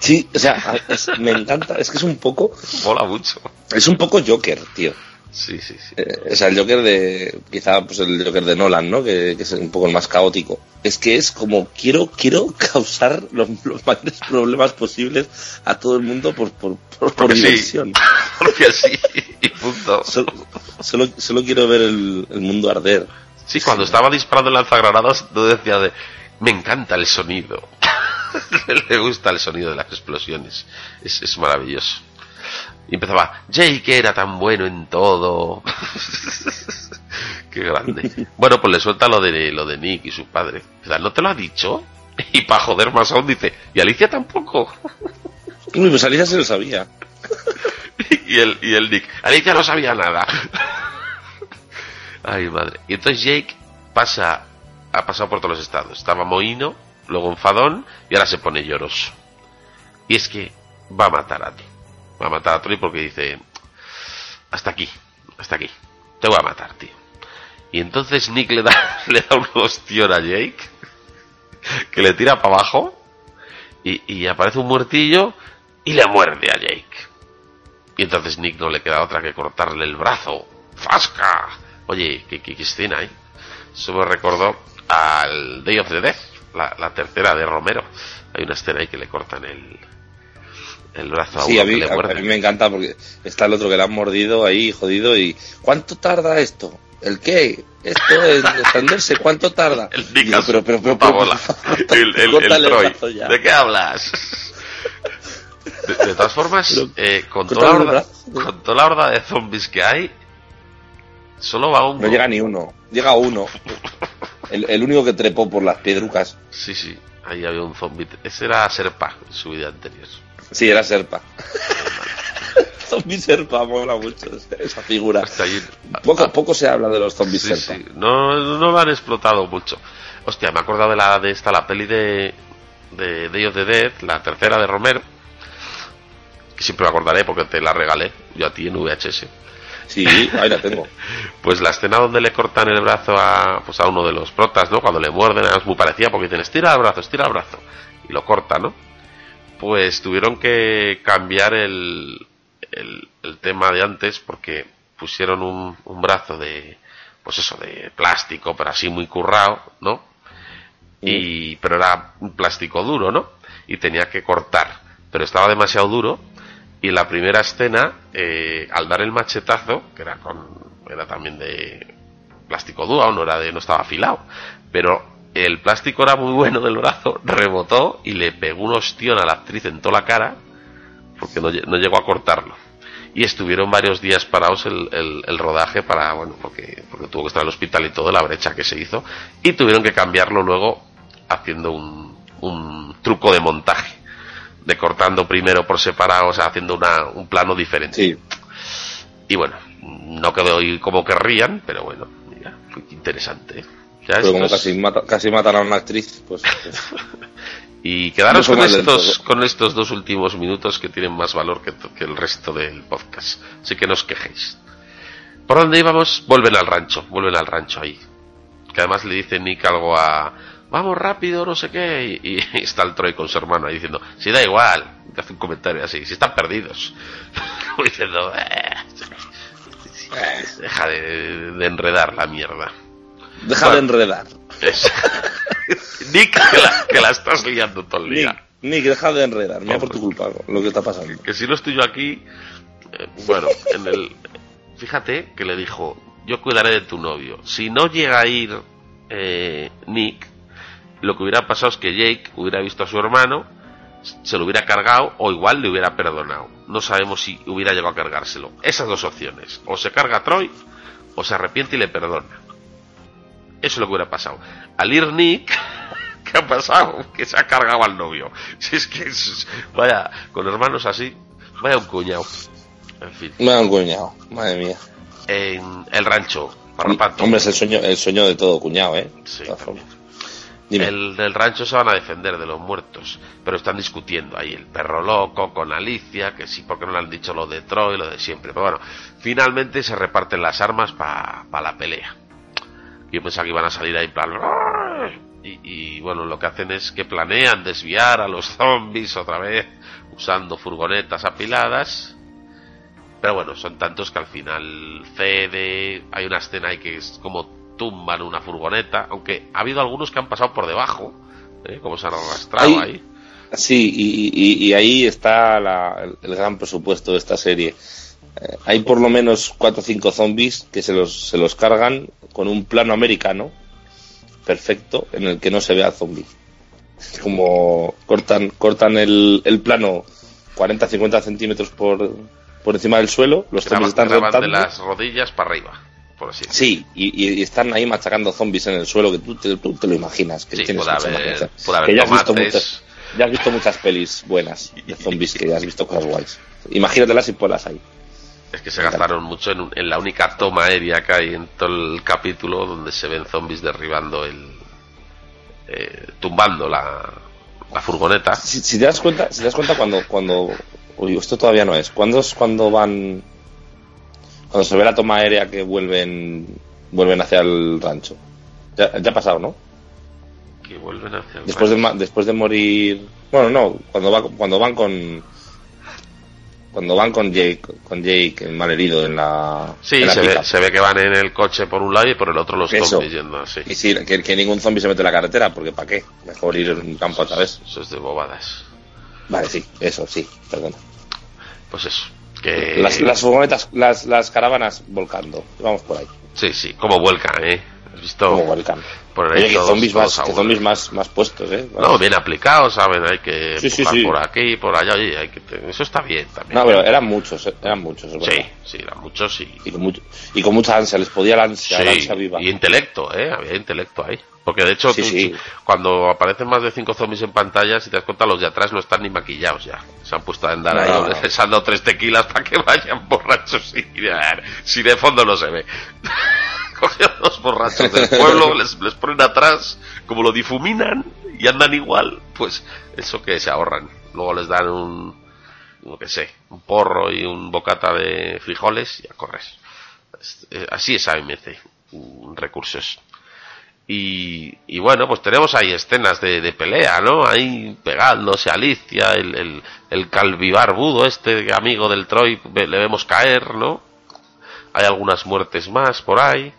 Sí, o sea, es- me encanta, es que es un poco mola mucho. es un poco Joker, tío. Sí, sí, sí. Eh, o sea, el Joker de quizá pues el Joker de Nolan, ¿no? Que, que es un poco el más caótico. Es que es como quiero quiero <laughs> causar los, los mayores problemas posibles a todo el mundo por por, por, por Porque sí. diversión. <laughs> Porque sí, y punto. Solo, solo, solo quiero ver el, el mundo arder. Sí, cuando estaba disparando el lanzagranadas, no decía de, me encanta el sonido. <laughs> Le gusta el sonido de las explosiones. Es, es maravilloso. Y empezaba, Jake era tan bueno en todo. <laughs> Qué grande. Bueno, pues le suelta lo de, lo de Nick y su padre. ¿no te lo ha dicho? Y para joder más aún dice, y Alicia tampoco. <laughs> Uy, pues Alicia se lo sabía. <laughs> y el, y el Nick, Alicia no sabía nada. Ay, madre. Y entonces Jake pasa, ha pasado por todos los estados. Estaba mohino, luego enfadón y ahora se pone lloroso. Y es que va a matar a ti. Va a matar a Troy porque dice, hasta aquí, hasta aquí. Te voy a matar, tío. Y entonces Nick le da, <laughs> le da un ostión a Jake, que le tira para abajo, y, y aparece un muertillo y le muerde a Jake. Y entonces Nick no le queda otra que cortarle el brazo. ¡Fasca! Oye, qué, qué- escena, ¿eh? Eso me recordó al Day of the Death, la tercera de Romero. Hay una escena ahí que le cortan el, el brazo a Sí, uno a mí, que le a, muerde. a mí me encanta porque está el otro que le han mordido ahí, jodido, y ¿cuánto tarda esto? ¿El qué? Esto en extenderse, ¿cuánto tarda? <laughs> El Digo, pero, pero, pero, pero, bola. <laughs> El, el, el Troy. ¿De qué hablas? <laughs> De, de todas formas, eh, con, toda la horda, con toda la horda de zombies que hay, solo va uno. No llega ni uno, llega uno. El, el único que trepó por las piedrucas. Sí, sí, ahí había un zombie. Ese era Serpa en su vida anterior. Sí, era Serpa. <laughs> zombie Serpa, mola mucho esa figura. Poco, ah, poco se habla de los zombies Sí, Serpa. sí, no, no lo han explotado mucho. Hostia, me he acordado de la de esta, la peli de, de Day of the Dead, la tercera de Romero, que siempre me acordaré porque te la regalé yo a ti en VHS. Sí, ahí la tengo. <laughs> Pues la escena donde le cortan el brazo a, pues a uno de los protas, ¿no? Cuando le muerden, es muy parecida porque dicen, estira el brazo, estira el brazo. Y lo corta, ¿no? Pues tuvieron que cambiar el, el, tema de antes porque pusieron un, un brazo de, pues eso, de plástico, pero así muy currado, ¿no? Y, pero era un plástico duro, ¿no? Y tenía que cortar, pero estaba demasiado duro y la primera escena, eh, al dar el machetazo, que era con, era también de plástico duro, no era de, no estaba afilado, pero el plástico era muy bueno del brazo, rebotó y le pegó un ostión a la actriz en toda la cara, porque no, lle- no llegó a cortarlo. Y estuvieron varios días parados el, el- el rodaje para, bueno, porque, porque tuvo que estar en el hospital y todo, la brecha que se hizo, y tuvieron que cambiarlo luego haciendo un, un truco de montaje, de cortando primero por separado, o sea, haciendo una, un plano diferente. Sí. Y bueno, no quedó como querrían, pero bueno, mira, fue interesante. ¿eh? Ya Pero como casi, mata- casi matan a una actriz, pues, pues, <laughs> Y quedaros No con estos, todo. con estos dos últimos minutos que tienen más valor que, el resto del podcast. Así que no os quejéis. ¿Por dónde íbamos? Vuelven al rancho, vuelven al rancho ahí. Que además le dice Nick algo a... Vamos rápido, no sé qué. Y, y <laughs> está el Troy con su hermano ahí diciendo... Si da igual. Que hace un comentario así. Si están perdidos. <laughs> Como diciendo... "Eh, deja de, de enredar la mierda. Deja Bueno. de enredar. Es- <laughs> Nick, que la, que la estás liando todo el Nick, día. Nick, deja de enredar. Mira por tu culpa lo que está pasando. que si no estoy yo aquí, eh, bueno, en el, fíjate que le dijo, yo cuidaré de tu novio. Si no llega a ir eh, Nick, lo que hubiera pasado es que Jake hubiera visto a su hermano, se lo hubiera cargado o igual le hubiera perdonado. No sabemos si hubiera llegado a cargárselo. Esas dos opciones, o se carga a Troy o se arrepiente y le perdona. Eso es lo que hubiera pasado. Al ir Nick, <laughs> ¿qué ha pasado? Que se ha cargado al novio. Si es que es, vaya, con hermanos así, vaya un cuñado. En fin, Me han cuñado, madre mía. en el rancho, Parrapato. Hombre, es el sueño, el sueño de todo cuñado, ¿eh? Sí, De. El del rancho se van a defender de los muertos, pero están discutiendo ahí el perro loco con Alicia, que sí, porque no le han dicho lo de Troy, lo de siempre. Pero bueno, finalmente se reparten las armas para la pelea. Yo pensaba que iban a salir ahí en plan... Y, y bueno, lo que hacen es que planean desviar a los zombies otra vez usando furgonetas apiladas. Pero bueno, son tantos que al final cede. Hay una escena ahí que es como tumban una furgoneta. Aunque ha habido algunos que han pasado por debajo. ¿eh? Como se han arrastrado Ahí- ahí. Sí, y, y- y ahí está la- el gran presupuesto de esta serie. Eh, hay por lo menos cuatro o cinco zombies que se los, se los cargan con un plano americano perfecto en el que no se ve al zombie. Como cortan, cortan el, el plano 40-50 centímetros por, por encima del suelo, los zombies están graban de las rodillas para arriba. Por así decirlo. Sí, y, están ahí machacando zombies en el suelo que tú te, tú te lo imaginas. Que Sí, tienes puede mucha haber- imaginación. puede haber que ya has, visto tomates. muchas, ya has visto muchas pelis buenas de zombies, que ya has visto cosas guays. Imagínatelas y ponlas ahí. Es que se gastaron mucho en, un- en la única toma aérea que hay en todo el capítulo donde se ven zombies derribando el. eh, tumbando la, la furgoneta. Si, si te das cuenta, si te das cuenta cuando, cuando, uy, esto todavía no es. ¿Cuándo es cuando van, cuando se ve la toma aérea que vuelven, vuelven hacia el rancho? Ya, ya ha pasado, ¿no? Que vuelven hacia el Después de, rancho. ma- después de morir, bueno, no, cuando va, cuando van con, cuando van con Jake, con Jake el malherido en la, Sí, en la se ve, se ve que van en el coche por un lado y por el otro los Eso. zombies yendo así. Y sí, que, que ningún zombie se mete en la carretera, porque ¿para qué? Mejor ir en un campo otra vez. Eso es de bobadas. Vale, sí, eso, sí, perdona. Pues eso. Que... Las, las las, las caravanas volcando. Vamos por ahí. Sí, sí, como vuelcan, ¿eh? ¿Has visto? Como. Por ahí Oye, que todos- zombies, todos más, que zombies más, más puestos, ¿eh? No, bien aplicados, ¿saben? Hay que Sí, sí, sí. por aquí, por allá. Oye, hay que te- Eso está bien también. No, pero eran muchos, eh, eran muchos, Sí, sí, eran muchos y... Y con, mucho- y con mucha ansia, les podía la ansia, la Sí, ansia viva. y intelecto, ¿eh? Había intelecto ahí. Porque de hecho, tú- cuando aparecen más de cinco zombies en pantalla, si te das cuenta, los de atrás no están ni maquillados ya. Se han puesto a andar No, ahí, no, o <laughs> no. les han dado tres tequilas para que <laughs> vayan borrachos y si de fondo no se ve. Cogen a los borrachos del pueblo, <laughs> les, les ponen atrás, como lo difuminan y andan igual, pues eso que se ahorran. Luego les dan un, no que sé, un porro y un bocata de frijoles y a correr. Eh, Así es AMC, recursos. Y, y bueno, pues tenemos ahí escenas de, de pelea, ¿no? Ahí pegándose Alicia, el, el, el calvibarbudo este amigo del Troy, le vemos caer, ¿no? Hay algunas muertes más por ahí.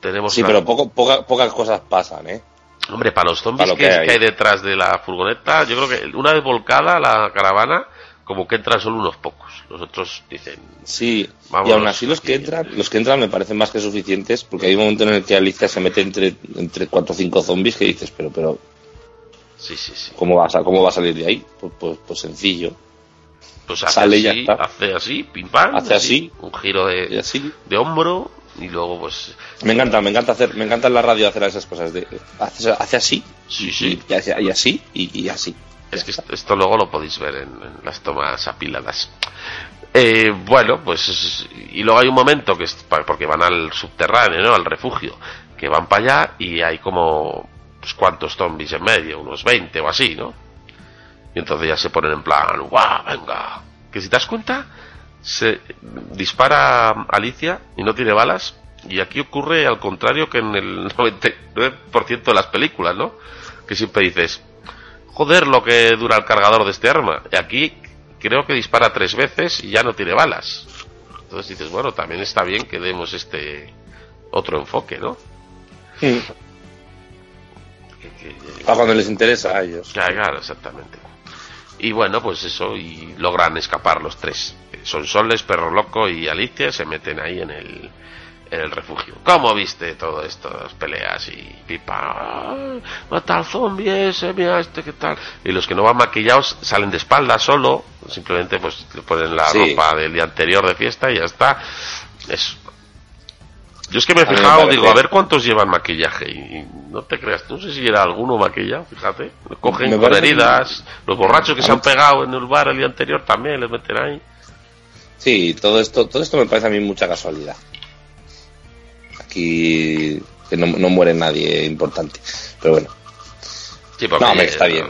Tenemos Sí, una- pero poco, poca- pocas cosas pasan, ¿eh? Hombre, para los zombies Para lo que, hay. detrás de la furgoneta, yo creo que una vez volcada la caravana, como que entran solo unos pocos. Los otros dicen, Sí, y aún así los que entran, los que entran me parecen más que suficientes, porque hay un momento en el que Alicia se mete entre, entre cuatro o cinco zombies que dices, pero, pero, sí, sí, sí. ¿cómo va a, cómo va a salir de ahí? Pues, pues, pues sencillo. Pues hace Sale y así, hace así, pim pam, Hace así. un giro de, así. de hombro y luego pues Me encanta, me encanta hacer, me encanta en la radio hacer esas cosas de, hace, hace así, Sí, sí. y, así, y así, y, y así. Es que esto, luego lo podéis ver en, en las tomas apiladas. Eh, bueno, pues es- y luego hay un momento que es porque van al subterráneo, ¿no? Al refugio, que van para allá y hay como pues cuántos zombies en medio, unos 20 o así, ¿no? Y entonces ya se ponen en plan, ¡guau, venga! Que si te das cuenta, se dispara Alicia y no tiene balas. Y aquí ocurre al contrario que en el <laughs> 99% de las películas, ¿no? Que siempre dices, joder lo que dura el cargador de este arma. Y aquí creo que dispara tres veces y ya no tiene balas. Entonces dices, bueno, también está bien que demos este otro enfoque, ¿no? Que- Para cuando les interesa a ellos. Claro, claro, exactamente. Y bueno, pues eso, y logran escapar los tres. Son Soles, Perro Loco y Alicia, se meten ahí en el, en el refugio. ¿Cómo viste todo esto, las peleas y pipa? "Ay, Mata al zombie ese, mira este, ¿qué tal? Y los que no van maquillados salen de espalda solo, simplemente pues le ponen la Sí. ropa del día anterior de fiesta y ya está. Es, yo es que me he me fijado, digo, a ver cuántos llevan maquillaje y, y no te creas, no sé si era alguno maquillado, fíjate, cogen con que- heridas, los borrachos que se han pegado en el bar el día anterior también les meten ahí. Sí, todo esto, todo esto me parece a mí mucha casualidad. Aquí que no, no muere nadie importante. Pero bueno, Sí, no, hombre, está eh, bien.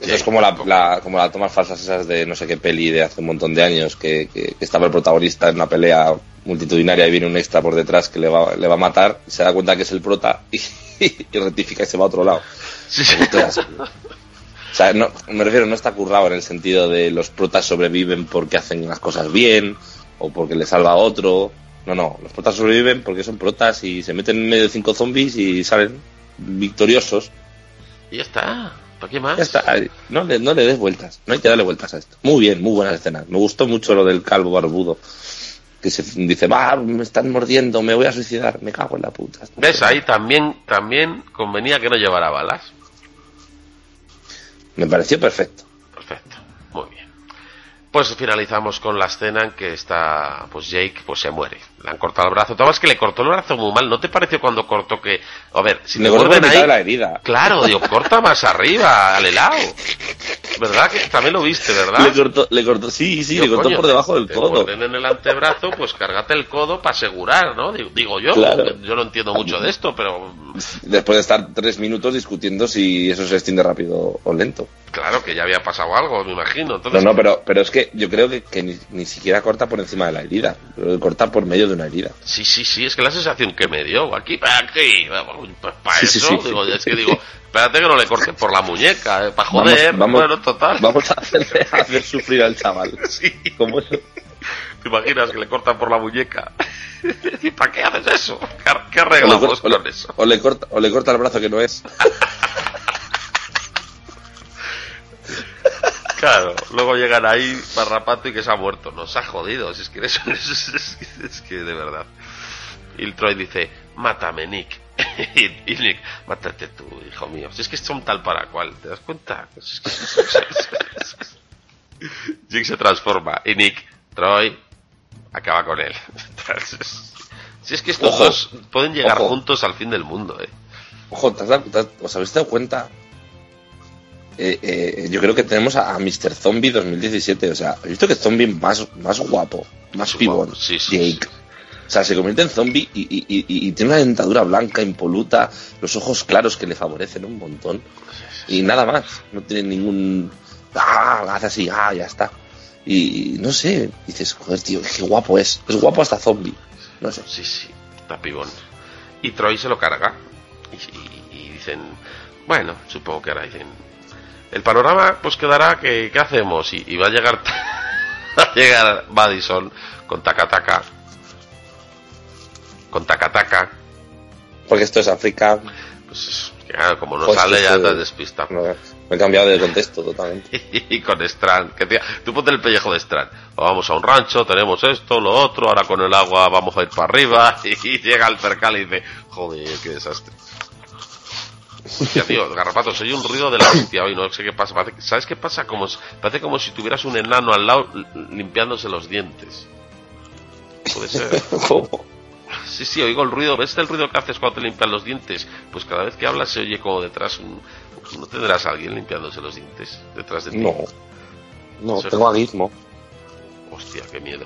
Eso es como la, la- como las tomas falsas esas de no sé qué peli de hace un montón de años, que, que- que estaba el protagonista en una pelea multitudinaria y viene un extra por detrás que le va, le va a matar, y se da cuenta que es el prota y, <laughs> y rectifica y se va a otro lado. Sí, sí. <laughs> O sea, no, me refiero, no está currado en el sentido de los protas sobreviven porque hacen las cosas bien o porque le salva a otro. No, no, los protas sobreviven porque son protas y se meten en medio de cinco zombies y salen victoriosos. Y ya está, ¿para qué más? Ya está, no le, no le des vueltas, no hay que darle vueltas a esto. Muy bien, muy buenas escenas. Me gustó mucho lo del calvo barbudo que se dice, va, me están mordiendo, me voy a suicidar, me cago en la puta. ¿Ves? Ahí también, también convenía que no llevara balas. Me pareció perfecto. Perfecto, muy bien. Pues finalizamos con la escena en que está, pues Jake, pues se muere. Le han cortado el brazo. Tomás que le cortó el brazo muy mal. ¿No te pareció cuando cortó que, a ver, si te mitad ahí, la herida. claro, digo, corta más arriba, al helado. ¿Verdad que también lo viste, verdad? Le cortó, le cortó, sí, sí, Digo, le cortó coño, por debajo del te codo. muerden en el antebrazo, pues cárgate el codo para asegurar, ¿no? Digo, digo yo, Claro. yo no entiendo mucho de esto, pero Después de estar tres minutos discutiendo si eso se extiende rápido o lento. claro que ya había pasado algo, me imagino. No, Entonces, no, pero, pero es que yo creo que, que ni, ni siquiera corta por encima de la herida. Corta por medio de una herida. Sí, sí, sí, es que la sensación que me dio, aquí, para aquí, pues para Sí, eso, sí. digo, es que digo, espérate que no le corten por la muñeca, para joder, Vamos- vamos- bueno, total. Vamos a hacerle <laughs> a hacer sufrir al chaval. Sí. Como eso. ¿Te imaginas que le cortan por la muñeca? <laughs> ¿Y para qué haces eso? ¿Qué, arreglamos cor- o le- con eso? o le corta, o le corta el brazo que no es. <laughs> Claro, luego llegan ahí Barrapato y que se ha muerto. Nos ha jodido, si es que eres, <laughs> es, que de verdad. Y el Troy dice, mátame Nick. <laughs> y, y Nick, mátate tú, hijo mío. Si es que son tal para cual, ¿te das cuenta? Si es que- Jake se transforma y Nick, Troy, acaba con él. <laughs> Si es que estos Ojo, dos pueden llegar ojo. juntos al fin del mundo, ¿eh? Ojo, ¿te has dado- te has- ¿os habéis dado cuenta? Eh, eh, yo creo que tenemos a, a Mr. Zombie 2017. O sea, he visto que zombie más, más guapo, más pibón. guapo, sí, sí, Jake. O sea, se convierte en zombie y, y- y- tiene una dentadura blanca, impoluta, los ojos claros que le favorecen un montón. Y nada más. No tiene ningún. Ah, hace así, ah, ya está. Y no sé, dices, joder, tío, qué guapo es. Es guapo hasta zombie. No sé. Sí, sí, está pibón. Y Troy se lo carga. Y dicen, bueno, supongo que ahora dicen, el panorama pues quedará que, ¿qué hacemos? Y, y va a llegar, <laughs> va a llegar Madison con taca taca. Con taca taca. Porque esto es África. Pues claro, como no Joder, sale ya te. No, me he cambiado de contexto totalmente. <laughs> y con Strand, que tía, tú ponte el pellejo de Strand. Vamos a un rancho, tenemos esto, lo otro, ahora con el agua vamos a ir para arriba <laughs> y llega el percal y dice, joder, qué desastre. Hostia, tío, garrapato, soy un ruido de la hostia hoy, no sé qué pasa. Parece- ¿Sabes qué pasa? Como, parece como si tuvieras un enano al lado limpiándose los dientes. Puede ser. <laughs> ¿Cómo? Sí, sí, oigo el ruido. ¿Ves el ruido que haces cuando te limpian los dientes? Pues cada vez que hablas se oye como detrás un... ¿No tendrás a alguien limpiándose los dientes detrás de ti? No. No, Eso- tengo a Gizmo. Hostia, qué miedo.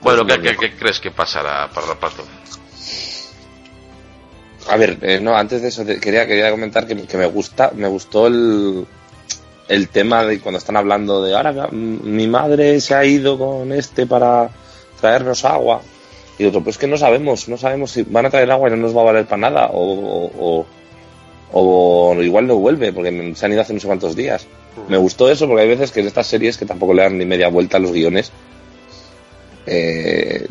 Bueno, ¿qué, qué crees que pasará, Parrapato? A ver, eh, no, antes de eso te- quería, quería comentar que, que me gusta, me gustó el, el tema de cuando están hablando de ahora mm, mi madre se ha ido con este para traernos agua. Y otro, pues que no sabemos, no sabemos si van a traer agua y no nos va a valer para nada, o, o, o- o igual no vuelve, porque se han ido hace no sé cuántos días. Me gustó eso porque hay veces que en estas series que tampoco le dan ni media vuelta a los guiones. eh,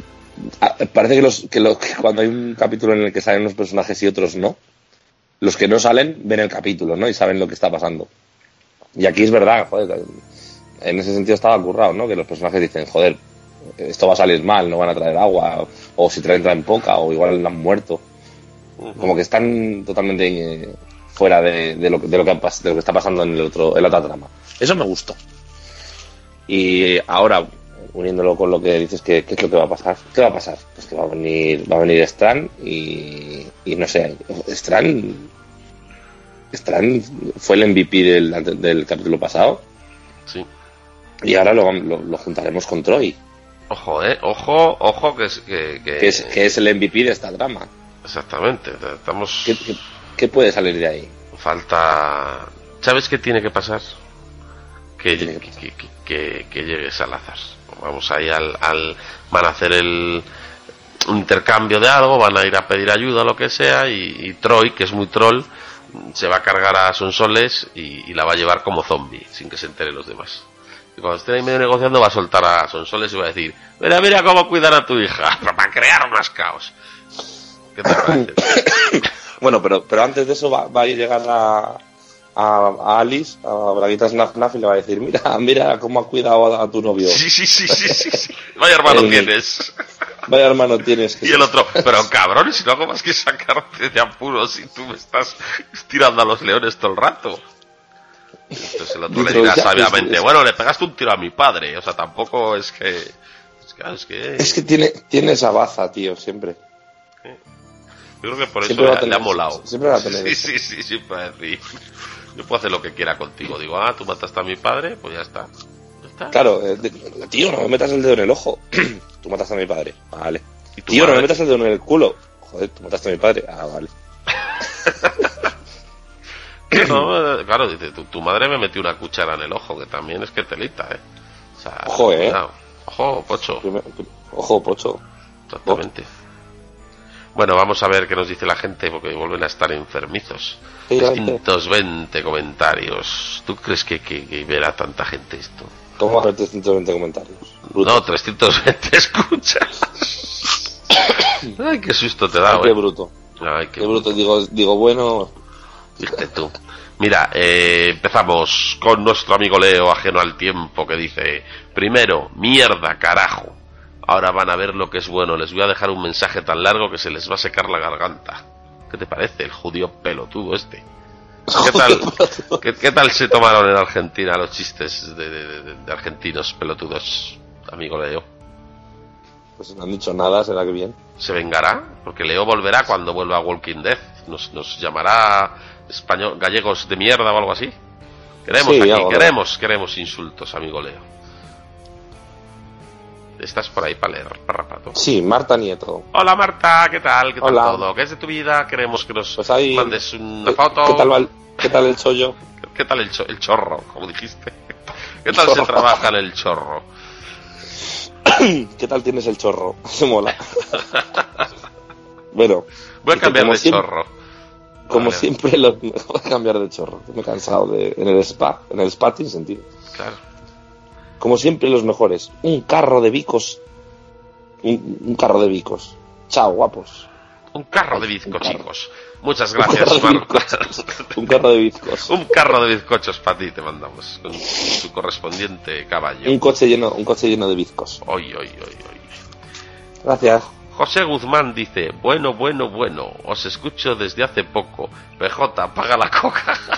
parece que, los, que, cuando hay un capítulo en el que salen unos personajes y otros no, los que no salen ven el capítulo, ¿no? Y saben lo que está pasando. Y aquí es verdad, joder, en ese sentido estaba currado, ¿no? Que los personajes dicen, joder, esto va a salir mal, no van a traer agua, o, si traen, traen poca, o igual han muerto. Como que están totalmente eh, fuera de, de lo, que- de, lo que, de lo que está pasando en, el otro, en la otra trama. Eso me gustó. Y ahora, uniéndolo con lo que dices, que, ¿qué es lo que va a pasar? ¿Qué va a pasar? Pues que va a venir, va a venir Strand y, y no sé, Strand, Strand fue el MVP del, del capítulo pasado Sí. y ahora lo, lo- lo juntaremos con Troy, Ojo, eh. Ojo, ojo, que es. Que, que- que es, que es el MVP de esta trama. Exactamente. Estamos. ¿Qué, qué- qué puede salir de ahí? Falta. ¿Sabes qué tiene que pasar? Que, que que, que- llegue Salazar. Vamos ahí al, al. Van a hacer el. Un intercambio de algo, van a ir a pedir ayuda lo que sea, y, Troy, que es muy troll, se va a cargar a Sonsoles y, y la va a llevar como zombie, sin que se enteren los demás. Y cuando estén ahí medio negociando, va a soltar a Sonsoles y va a decir: Mira, mira cómo cuidan a tu hija, <laughs> para crear más caos. ¿Qué te parece? <coughs> Bueno, pero, pero antes de eso va, va a llegar a, a, a Alice, a Braguitas Naf Naf, y le va a decir, mira, mira cómo ha cuidado a, a tu novio. Sí, sí, sí, sí, sí, sí. Vaya hermano <laughs> tienes. Vaya hermano tienes que Y el otro, pero cabrón, si no hago más que sacarte de apuros y tú me estás tirando a los leones todo el rato. Entonces el otro le dirá sabiamente, bueno, le pegaste un tiro a mi padre, o sea, tampoco es que... Es que, es que, Es que tiene, tiene esa baza, tío, siempre. yo creo que por eso siempre va a le, le ha tener- molado. siempre va a tener Sí, eso. sí, sí, sí, decir, yo puedo hacer lo que quiera contigo. Digo, ah, tú mataste a mi padre, pues ya está. Ya está. Claro, eh, tío, no me metas el dedo en el ojo. <clears throat> tú mataste a mi padre. Vale. ¿Y Tío, no me metas el dedo en el culo. Joder, tú mataste a mi padre. Ah, vale. <laughs> No, claro, dice, tu, tu madre me metió una cuchara en el ojo, que también es que telita, ¿eh? O sea, Ojo, ¿eh? cuidado. Ojo, pocho. Ojo, pocho. Exactamente. Bueno, vamos a ver qué nos dice la gente, porque vuelven a estar enfermizos. Sí, la gente. 320 comentarios. ¿Tú crees que, que- que verá tanta gente esto? ¿Cómo haber 320 comentarios? Bruto. No, 320 <laughs> escuchas. <coughs> Ay, qué susto te da, Ay, qué güey. bruto. Ay, qué Qué bruto. Digo, digo, bueno, Viste tú. Mira, eh, empezamos con nuestro amigo Leo, ajeno al tiempo, que dice, primero, mierda, carajo. Ahora van a ver lo que es bueno. Les voy a dejar un mensaje tan largo que se les va a secar la garganta. ¿Qué te parece el judío pelotudo este? <laughs> ¿Qué tal, qué, qué tal se tomaron en Argentina los chistes de, de- de- de argentinos pelotudos, amigo Leo? Pues no han dicho nada, será que bien. ¿Se vengará? Porque Leo volverá cuando vuelva a Walking Dead. Nos, nos llamará español, gallegos de mierda o algo así. Queremos Sí, aquí, queremos, queremos insultos, amigo Leo. Estás por ahí para leer, parrapato. Sí, Marta Nieto. Hola Marta, ¿qué tal? ¿Qué tal Hola. todo? ¿Qué es de tu vida? Queremos que nos Pues ahí- mandes una ¿Qué, foto. qué tal el, qué tal el chollo? <laughs> ¿Qué tal el, cho- el chorro, como dijiste? <laughs> ¿Qué tal se trabaja en el chorro? <clears throat> ¿Qué tal tienes el chorro? <laughs> Se mola. bueno, Voy a cambiar de siempre- chorro. Como Vale, siempre, lo, voy a cambiar de chorro. Me he cansado de, en el spa, en el spa sin sentido. Claro. Como siempre, los mejores. Un carro de bicos. Un, un carro de bicos. Chao, guapos. Un carro de Un bizco, carro. chicos. Muchas gracias. Un carro de bizcos. Un carro de bizcochos para ti te mandamos, con su correspondiente caballo. Un coche lleno, un coche lleno de bizcos. Oy, oy, oy, oy. Gracias. José Guzmán dice, bueno, bueno, bueno, os escucho desde hace poco. PJ, paga la coca. <laughs>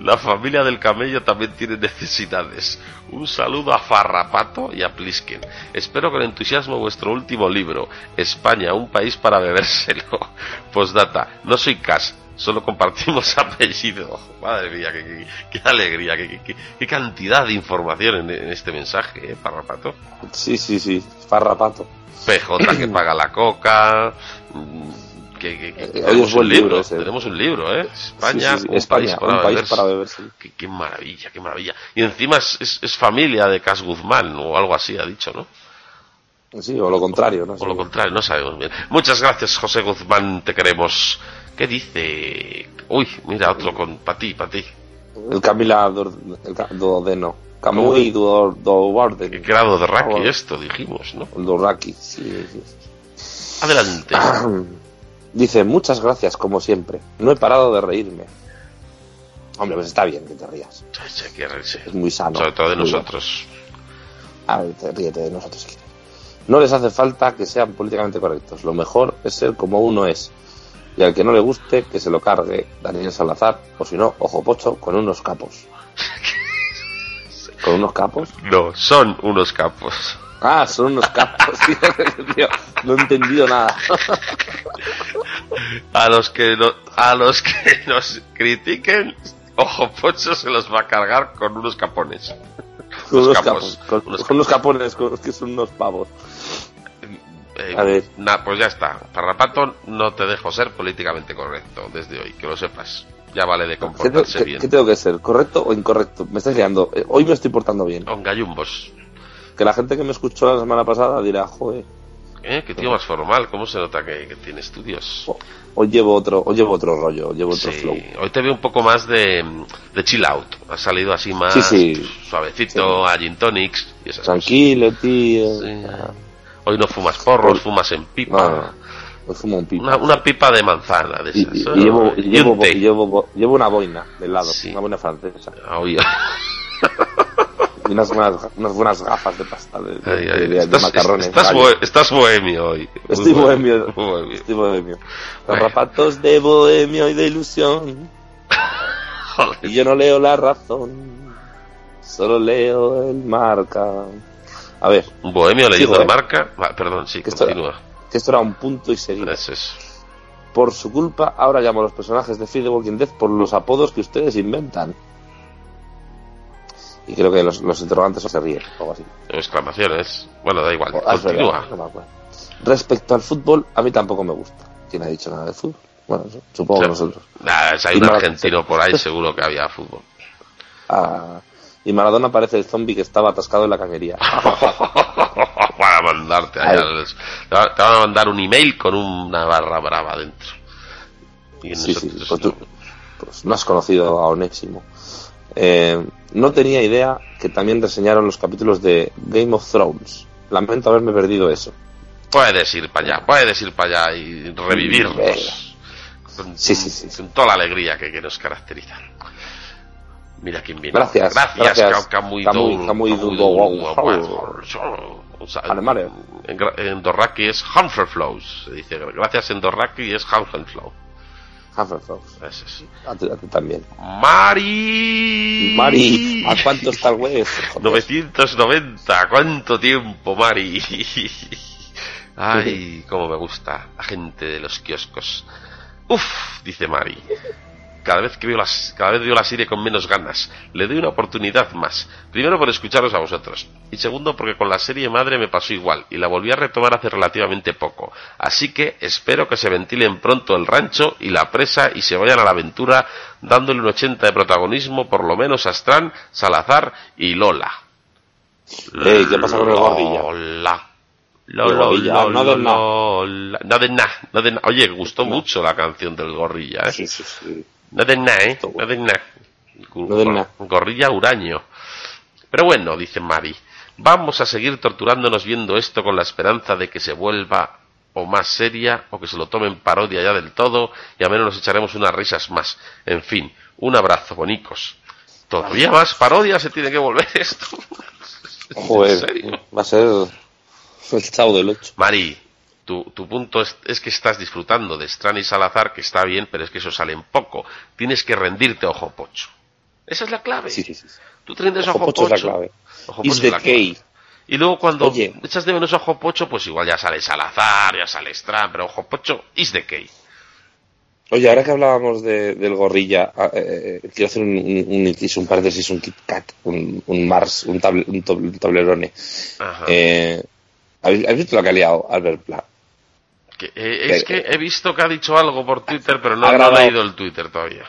La familia del camello también tiene necesidades. Un saludo a Farrapato y a Plisken. Espero con entusiasmo vuestro último libro, España, un país para bebérselo. <laughs> Postdata, no soy Cas, solo compartimos <laughs> apellido. Madre mía, qué, qué- alegría, qué cantidad de información en, en este mensaje, ¿eh, Farrapato? Sí, sí, sí. Farrapato. PJ que <clears throat> paga la coca. mm, Que, que- que- Eh, tenemos un libro, tenemos un libro, ¿eh? España, Sí, sí, sí. un España, país para un país para beberse. Qué, qué maravilla, qué maravilla. Y encima es, es- es familia de Cas Guzmán o algo así, ha dicho, ¿no? Sí, o lo contrario, ¿no? O lo contrario, no sabemos bien. Muchas gracias, José Guzmán, te queremos. ¿Qué dice? Uy, mira, otro con para ti, para ti. El Camila Dor- Camuy do, do ¿Qué grado de Raki Ah, esto, dijimos, ¿no? Dorraki, sí, sí. Adelante. <clears throat> Dice, muchas gracias, como siempre. No he parado de reírme. Hombre, pues está bien que te rías. Sí, hay que reírse. Es muy sano. Sobre todo de nosotros. A ver, te- ríete de nosotros. No les hace falta que sean políticamente correctos. Lo mejor es ser como uno es. Y al que no le guste, que se lo cargue Daniel Salazar. O si no, ojo pocho, con unos capos. <laughs> ¿Con unos capos? No, son unos capos. Ah, son unos capos. <laughs> Tío, no he entendido nada. A los que no- a los que <laughs> nos critiquen, Ojo Pocho se los va a cargar con unos capones. Con Unos unos capos, capos. Con, unos con unos capones, con los que son unos pavos. Eh, A ver. na- pues ya está. Parrapato, no te dejo ser políticamente correcto desde hoy, que lo sepas. Ya vale de ¿Qué, te- comportarse qué- bien. qué tengo que ser? ¿Correcto o incorrecto? Me estás liando. Eh, Hoy me estoy portando bien. Con gallumbos. Que la gente que me escuchó la semana pasada dirá, joder, ¿Eh? Qué tío más formal. ¿Cómo se nota que, que tiene estudios? ho- hoy llevo otro, hoy llevo otro rollo, llevo otro Sí, flow. hoy te veo un poco más de, de chill out. Ha salido así más Sí, sí. suavecito, a gin tonics y esas Tranquilo, tío. cosas. Ah, Hoy no fumas porros, Por- fumas en pipa. no, hoy fumo un pipa. Una, una pipa de manzana de esas. y- llevo, llevo, un llevo, llevo una boina de lado, Sí. una boina francesa. Ah, oye. <laughs> Y unas buenas, unas buenas gafas de pasta de, de- Ay, ay, de- de estás, macarrones. estás, bohemio hoy. Estoy bohemio. Estoy bohemio. Los Bueno. rapatos de bohemio y de ilusión. <laughs> Joder. Y yo no leo la razón. Solo leo el marca. A ver, bohemio leyendo ¿eh? marca. Ah, perdón, sí, Que esto- continúa. Que esto era un punto y seguido. Es. Por su culpa, ahora llamo a los personajes de Fear the Walking Dead por los apodos que ustedes inventan. Y creo que los, los interrogantes se ríen, o algo así. Exclamaciones. Bueno, da igual. Ah, verdad, Continúa. no. Respecto al fútbol, a mí tampoco me gusta. ¿Quién ha dicho nada de fútbol? Bueno, supongo que nosotros. Nah, si hay Y un argentino por ahí, <laughs> seguro que había fútbol. Ah, y Maradona parece el zombie que estaba atascado en la cañería. <laughs> Para mandarte A allá. los- Te va- te van a mandar un email con una barra brava dentro. Y Sí, sí, pues no. tú pues no has conocido a Onésimo. Eh, no tenía idea que también reseñaron los capítulos de Game of Thrones. Lamento haberme perdido eso. Puedes ir para allá, puedes ir para allá y revivirlos. Con, Sí, sí, sí. con toda la alegría que, que nos caracteriza. Mira quién viene. Gracias, Gracias, gracias. Camuy Camuy, Camuy Camuy O sea, Vale, vale. En, en Dorraki es Flows. Se dice gracias en Dorraki es Flow. Hufflepuff. Ese es. A ti, a ti también. Mari. Mari, ¿a cuánto está el web? Joder. 990, ¿cuánto tiempo, Mari? <laughs> Ay, cómo me gusta la gente de los kioscos. Uf, dice Mari. Cada vez que veo las, cada vez veo la serie con menos ganas. Le doy una oportunidad más. Primero por escucharos a vosotros. Y segundo porque con la serie madre me pasó igual y la volví a retomar hace relativamente poco. Así que espero que se ventilen pronto el rancho y la presa y se vayan a la aventura dándole un 80 de protagonismo por lo menos a Strand, Salazar y Lola. ¿qué pasa con el gordilla? Lola. Lola, no de na. Lola. No de na, no de na. Oye, gustó mucho la canción del gorrilla, ¿eh? Sí, sí, sí. No de nada, ¿eh? No de nada. No de nada. Gorrilla huraño. Pero bueno, dice Mari, vamos a seguir torturándonos viendo esto con la esperanza de que se vuelva o más seria o que se lo tomen parodia ya del todo y a menos nos echaremos unas risas más. En fin, un abrazo, bonicos. Todavía más parodia se tiene que volver esto. <laughs> ¿En Joder, serio? va a ser el chavo del 8. Mari, tu, tu punto es, es que estás disfrutando de Strani y Salazar, que está bien, pero es que eso sale en poco. Tienes que rendirte, ojo pocho. Esa es la clave. Sí, sí, sí. Tú te rindes, Ojo ojo, pocho es la pocho. clave. Ojo pocho es la clave. key. Y luego cuando Oye. echas de menos ojo pocho, pues igual ya sale Salazar, ya sale Stran, pero ojo pocho is the key. Oye, ahora que hablábamos de- del gorrilla, ah, eh, eh, quiero hacer un, un, un un paréntesis, un Kit Kat, un, un Mars, un, table- un, tablerone. Ajá. Eh, ¿habéis, habéis visto lo que ha liado Albert Pla? Que, eh, es que he visto que ha dicho algo por Twitter, pero no, Ha no he grabado. leído el Twitter todavía.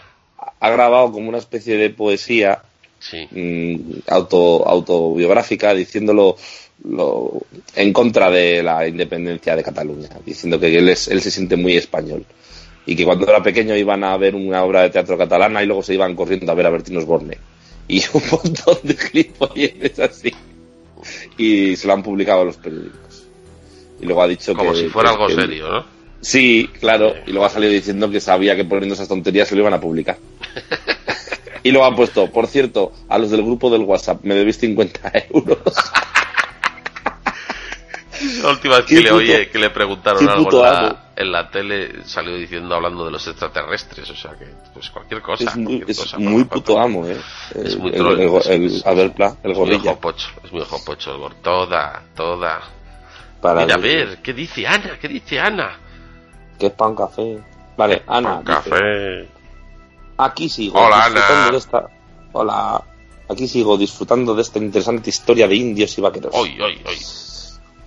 Ha grabado como una especie de poesía Sí. mm, auto, autobiográfica diciéndolo lo- en contra de la independencia de Cataluña, diciendo que él, es, él se siente muy español y que cuando era pequeño iban a ver una obra de teatro catalana y luego se iban corriendo a ver a Bertín Osborne y <laughs> un montón de gilipolleces así y se lo han publicado los periódicos y luego ha dicho Como que si fuera que- algo que- serio, ¿no? Sí, claro. Y luego ha salido diciendo que sabía que poniendo esas tonterías se lo iban a publicar. <laughs> y luego ha puesto, por cierto, a los del grupo del WhatsApp, me debéis 50 euros. La última vez que le puto- oye, que le preguntaron algo en la, amo. en la tele, salió diciendo, hablando de los extraterrestres, o sea que, pues cualquier cosa. es muy, es cosa, puto amo, ¿eh? Es El- muy el, troll, el, es- el- es- Albert Pla, el Es muy ojo pocho, es muy ojo pocho el. Toda, toda. Para Mira, a ver, ¿qué dice Ana? ¿Qué dice Ana? Que es pan café. Vale, Ana. Dice, café. Aquí sigo Hola, Ana. de esta. Hola. Aquí sigo disfrutando de esta interesante historia de indios y vaqueros. Hoy, hoy, hoy.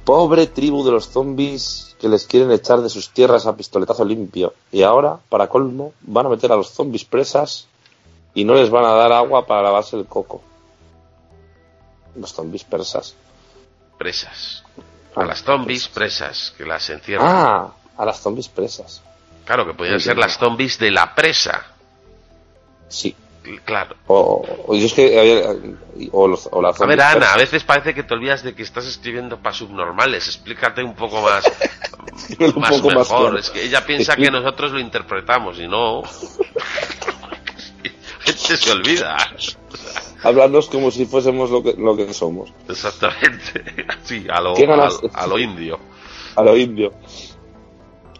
Pobre tribu de los zombies que les quieren echar de sus tierras a pistoletazo limpio. Y ahora, para colmo, van a meter a los zombies presas y no les van a dar agua para lavarse el coco. Los zombies persas. Presas. A las zombies presas, que las encierran. Ah, a las zombies presas. Claro, que podrían Muy ser las zombies de la presa. Sí. Claro. O, o yo es que había- o, los, o las A ver, Ana, a veces parece que te olvidas de que estás escribiendo para subnormales. Explícate un poco <laughs> más, Un más poco más mejor. claro. Es que ella piensa que <laughs> nosotros lo interpretamos y no. <laughs> Gente se olvida. Hablarnos como si fuésemos lo que, lo que somos. Exactamente. <laughs> Sí, a lo, a, a lo indio. A lo indio.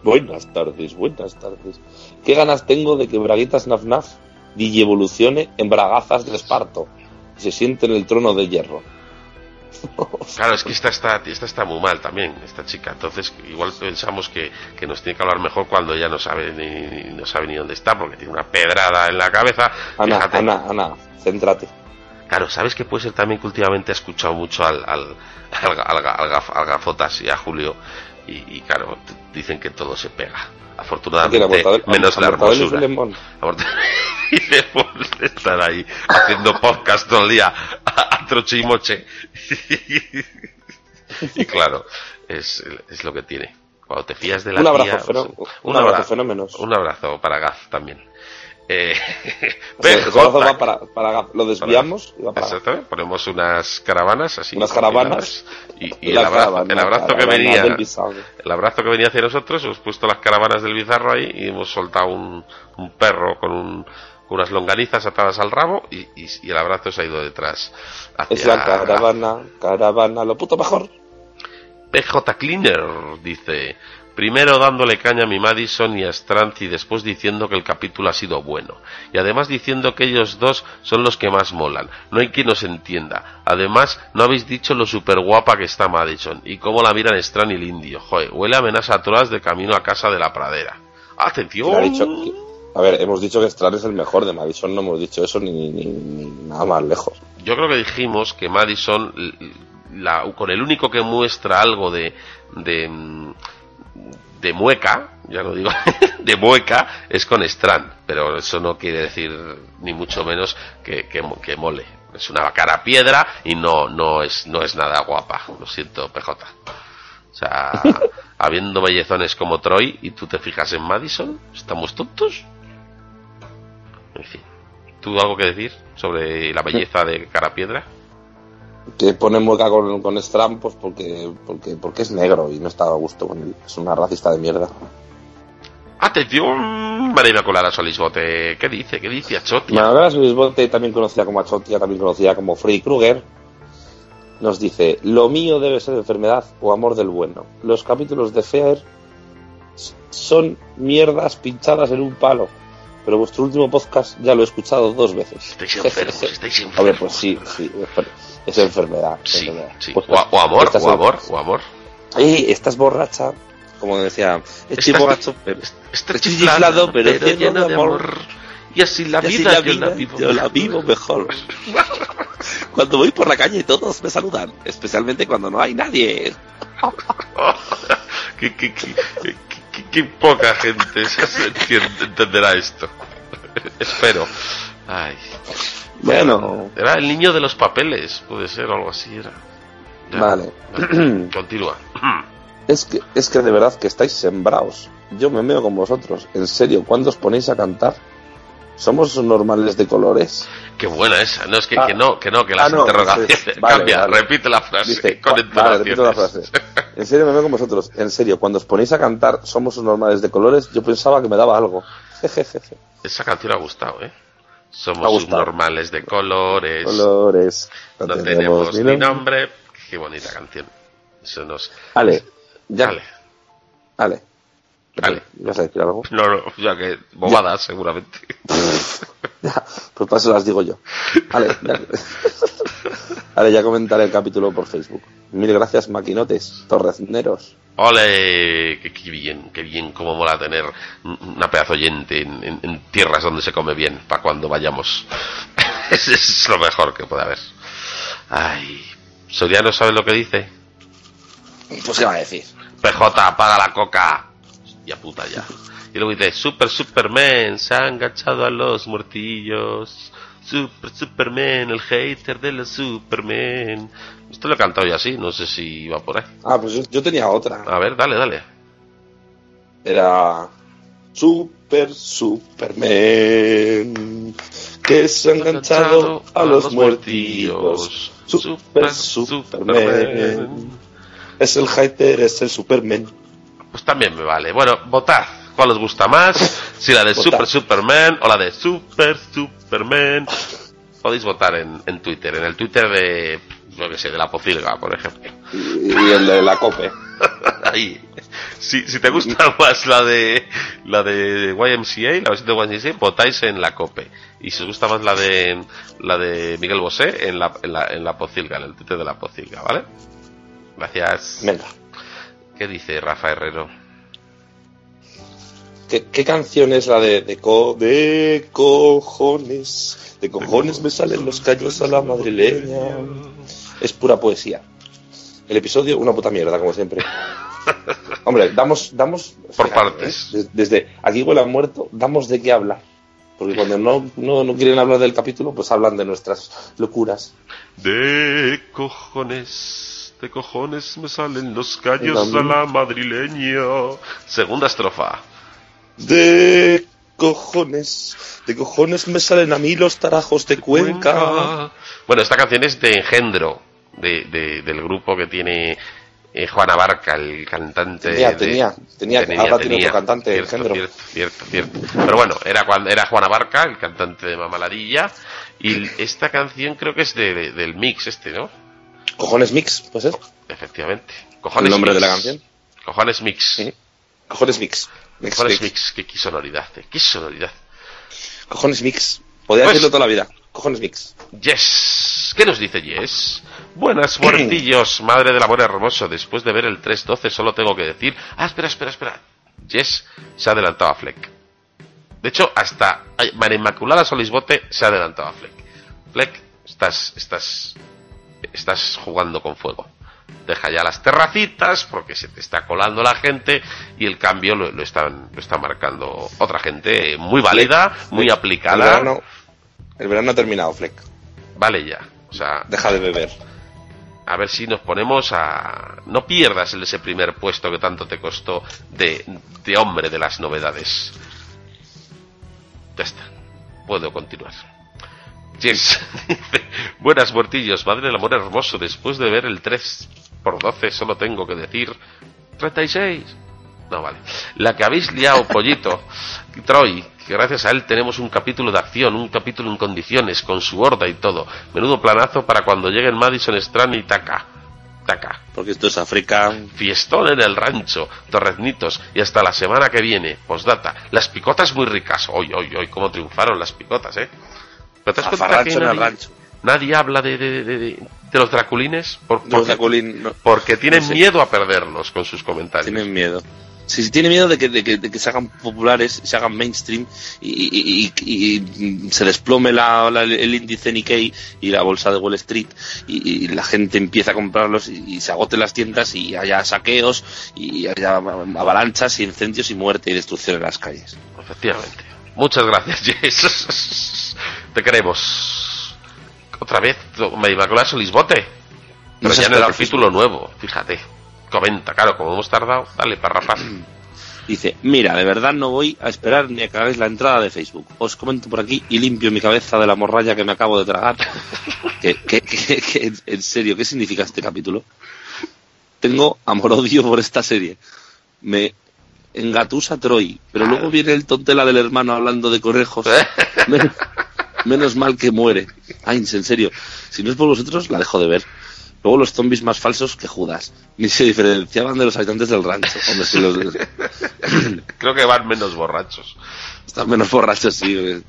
Buenas tardes, buenas tardes. ¿Qué ganas tengo de que Braguitas Naf Naf evolucione en Bragazas de Esparto y se siente en el trono de hierro? <laughs> Claro, es que esta está, esta está muy mal también, esta chica. Entonces, igual pensamos que, que nos tiene que hablar mejor cuando ella no sabe ni, ni- no sabe ni dónde está, porque tiene una pedrada en la cabeza. Ana, Fíjate. Ana, Ana, céntrate. Claro, ¿sabes que puede ser también que últimamente ha escuchado mucho al, al, al, al- al gaf- al gafotas y a Julio? Y, y claro, dicen que todo se pega. Afortunadamente, la menos la hermosura. <laughs> Y de estar ahí haciendo podcast todo el día <laughs> a, a troche y moche. <laughs> y claro, es, es lo que tiene. Cuando te fías de la Un abrazo, tía, pues, un abrazo, abra- fenómenos. Un abrazo para Gaz también. Eh, <laughs> corazón va para, para- lo desviamos y va para Exacto, ponemos unas caravanas así. Unas caravanas. Y, y el abrazo, caravana, el abrazo que venía. El abrazo que venía hacia nosotros, hemos puesto las caravanas del bizarro ahí y hemos soltado un, un perro con, un, con unas longanizas atadas al rabo y, y- y el abrazo se ha ido detrás. Hacia Es la caravana, caravana, lo puto mejor. PJ Cleaner dice, primero dándole caña a mi Madison y a Strand y después diciendo que el capítulo ha sido bueno. Y además diciendo que ellos dos son los que más molan. No hay quien os entienda. Además, no habéis dicho lo super guapa que está Madison y cómo la miran Strand y el indio. Joder, huele a amenaza a de camino a casa de la pradera. ¡Atención! ¿Quién ha dicho que- a ver, hemos dicho que Strand es el mejor de Madison, no hemos dicho eso ni, ni- ni nada más lejos. Yo creo que dijimos que Madison, la- con el único que muestra algo de, de, mm, de mueca, ya lo digo, <laughs> de mueca, es con Strand, pero eso no quiere decir ni mucho menos que, que, mo- que mole. Es una cara piedra y no, no, es, no es nada guapa, lo siento, PJ. O sea, <laughs> habiendo bellezones como Troy y tú te fijas en Madison, ¿estamos tontos? En fin. ¿Tú algo que decir sobre la belleza de cara piedra? Que pone mueca con, con Strand pues porque, porque, porque es negro y no está a gusto con él. Es una racista de mierda. Atención, María Inmaculada Solisbote. ¿Qué dice? ¿Qué dice Achotia? Manuela Lisbote, también conocida como Achotia, también conocida como Freddy Krueger, nos dice, lo mío debe ser enfermedad o amor del bueno. Los capítulos de Fear son mierdas pinchadas en un palo, pero vuestro último podcast ya lo he escuchado dos veces. Estáis enfermos, <laughs> estáis enfermos. Hombre, pues sí, sí, es enfermedad. Sí, enfermedad. sí. Pues, O, o amor, o amor, o amor. Ey, estás borracha, como decía, estoy Estás- borracho, pero Estoy chiflado, pero lleno de amor. Y así la Y así vida, la yo la vida, vivo. yo la vivo mejor. <laughs> Cuando voy por la calle todos me saludan, especialmente cuando no hay nadie. <laughs> qué, qué- qué- qué- poca gente se entenderá esto. <laughs> Espero. Ay. Bueno, Era el niño de los papeles, puede ser, o algo así era. Ya. Vale. Vale, <clears throat> Continúa. <clears throat> es que, es que de verdad que estáis sembrados. Yo me meo con vosotros. En serio, ¿cuándo os ponéis a cantar? ¿Somos normales de colores? Qué buena esa. No, es que, Ah. que no, que no, que las Ah, no, interrogaciones. sí. <laughs> Vale, Cambia, vale. repite la frase Dice, con "Cu- vale, repito la frase. En serio, me meo con vosotros. En serio, cuando os ponéis a cantar Somos normales de colores, yo pensaba que me daba algo. Jejeje. <laughs> Esa canción ha gustado, ¿eh? Somos gustado. normales de colores. Colores. No tenemos ni nombre. Qué bonita canción. Eso nos. Ale, ya. Vale. Ale. Ale. ¿Vas a decir algo? No, no, ya que bobadas, seguramente. <laughs> Ya, pues para eso las digo yo. Vale, ya. <laughs> Vale, ya comentaré el capítulo por Facebook. Mil gracias, maquinotes, torrezneros. Ole, qué, qué bien, qué bien, cómo mola tener una pedazo oyente en, en- en tierras donde se come bien, para cuando vayamos. <laughs> es, es lo mejor que puede haber. Ay, Soriano sabe lo que dice. Pues, ¿qué va a decir? PJ, apaga la coca. Ya puta ya. Y luego dice, Super Superman se ha enganchado a los muertillos. Super Superman, el hater de los Superman. Esto lo he cantado yo así, no sé si va por ahí. Ah, pues yo, yo tenía otra. A ver, dale, dale. Era. Super Superman. Que se ha enganchado a los muertillos. Super Superman. Es el hater, es el Superman. Pues también me vale. Bueno, votad. ¿Cuál os gusta más? Si la de. Super Superman o la de Super Superman. Podéis votar en, en Twitter, en el Twitter de, yo que sé, de la Pocilga, por ejemplo. Y, y el de la cope. <laughs> Ahí. Si, si te gusta <laughs> más la de la de YMCA, la versión de YMCA, votáis en la COPE. Y si os gusta más la de la de Miguel Bosé, en la, en la, en la Pocilga, en el Twitter de la Pocilga, ¿vale? Gracias. Venga. ¿Qué dice Rafa Herrero? ¿Qué, qué canción es la de, de, co- de cojones? De cojones me salen los callos a la madrileña. Es pura poesía. El episodio, una puta mierda, como siempre. <laughs> Hombre, damos, damos. Por fíjate, partes. ¿eh? Des- Desde aquí huele a muerto, damos de qué hablar. Porque cuando no, no, no quieren hablar del capítulo, pues hablan de nuestras locuras. De cojones, de cojones me salen los callos a la madrileña. Segunda estrofa. De cojones, de cojones me salen a mí los tarajos de Cuenca. Bueno, esta canción es de Engendro, de, de- del grupo que tiene eh, Juana Barca, el cantante. Tenía, de- tenía, tenía, ahora tiene otro cantante, cierto, Engendro. Cierto, cierto, cierto. Pero bueno, era cuando era Juana Barca, el cantante de Mamaladilla, y esta canción creo que es de- de- del mix este, ¿no? Cojones mix, pues es. Efectivamente. Cojones el nombre de la canción. Cojones Mix. Sí. Cojones Mix. Cojones mix. Mix. Qué, qué sonoridad, eh, qué sonoridad. Cojones Mix. Podría Pues- decirlo toda la vida. Cojones Mix. Yes. ¿Qué nos dice Yes? Buenas muertillos, <clears throat> madre del amor hermoso. Después de ver el 3.12 solo tengo que decir... Ah, espera, espera, espera. Yes se ha adelantado a Fleck. De hecho, hasta María Inmaculada Solisbote se ha adelantado a Fleck. Fleck, estás, estás, estás jugando con fuego. Deja ya las terracitas porque se te está colando la gente y el cambio lo, lo están, lo está marcando otra gente muy válida, muy El aplicada. verano, el verano ha terminado, Fleck. Vale ya. O sea, Deja de beber. a ver si nos ponemos a... No pierdas el ese primer puesto que tanto te costó de, de hombre de las novedades. Ya está. Puedo continuar. Dice, <laughs> Buenas muertillos, madre del amor hermoso. Después de ver el 3 por 12 solo tengo que decir 36. No, vale. La que habéis liado, pollito. <laughs> Troy, que gracias a él tenemos un capítulo de acción, un capítulo en condiciones, con su horda y todo. Menudo planazo para cuando lleguen Madison Strand y Taka. Taka. Porque esto es África. Fiestón en el rancho, torreznitos y hasta la semana que viene, postdata. Las picotas muy ricas. Hoy, hoy, hoy, cómo triunfaron las picotas, ¿eh? ¿Pero te das cuenta Zafarrancho que en el nadie, rancho. nadie habla de, de, de, de- de los draculines? Por, Los porque, Draculín, no, porque tienen no sé. miedo a perderlos con sus comentarios. tienen miedo. Sí, sí, tiene miedo de que, de que, de que se hagan populares, se hagan mainstream y, y- y- y se desplome la, la- el índice Nikkei y la bolsa de Wall Street y, y la gente empieza a comprarlos y, y se agoten las tiendas y haya saqueos y haya avalanchas y incendios y muerte y destrucción en las calles. Efectivamente. Muchas gracias, <laughs> Jess. Te queremos. Otra vez, me Inmaculada Solisbote. Pero No se ya en el capítulo nuevo, fíjate. Comenta, claro, como hemos tardado, dale para rapar. <clears throat> Dice, mira, de verdad no voy a esperar ni a que hagáis la entrada de Facebook. Os comento por aquí y limpio mi cabeza de la morralla que me acabo de tragar. <laughs> que, que- que- que- en- serio, ¿qué significa este capítulo? Tengo amor-odio por esta serie. Me engatusa Troy, pero luego viene el tontela del hermano hablando de conejos. <laughs> Men- menos mal que muere. Ay, en serio, si no es por vosotros, la dejo de ver. Luego los zombies más falsos que Judas. Ni se diferenciaban de los habitantes del rancho. Hombre, si los, <laughs> Creo que van menos borrachos. Están menos borrachos, sí.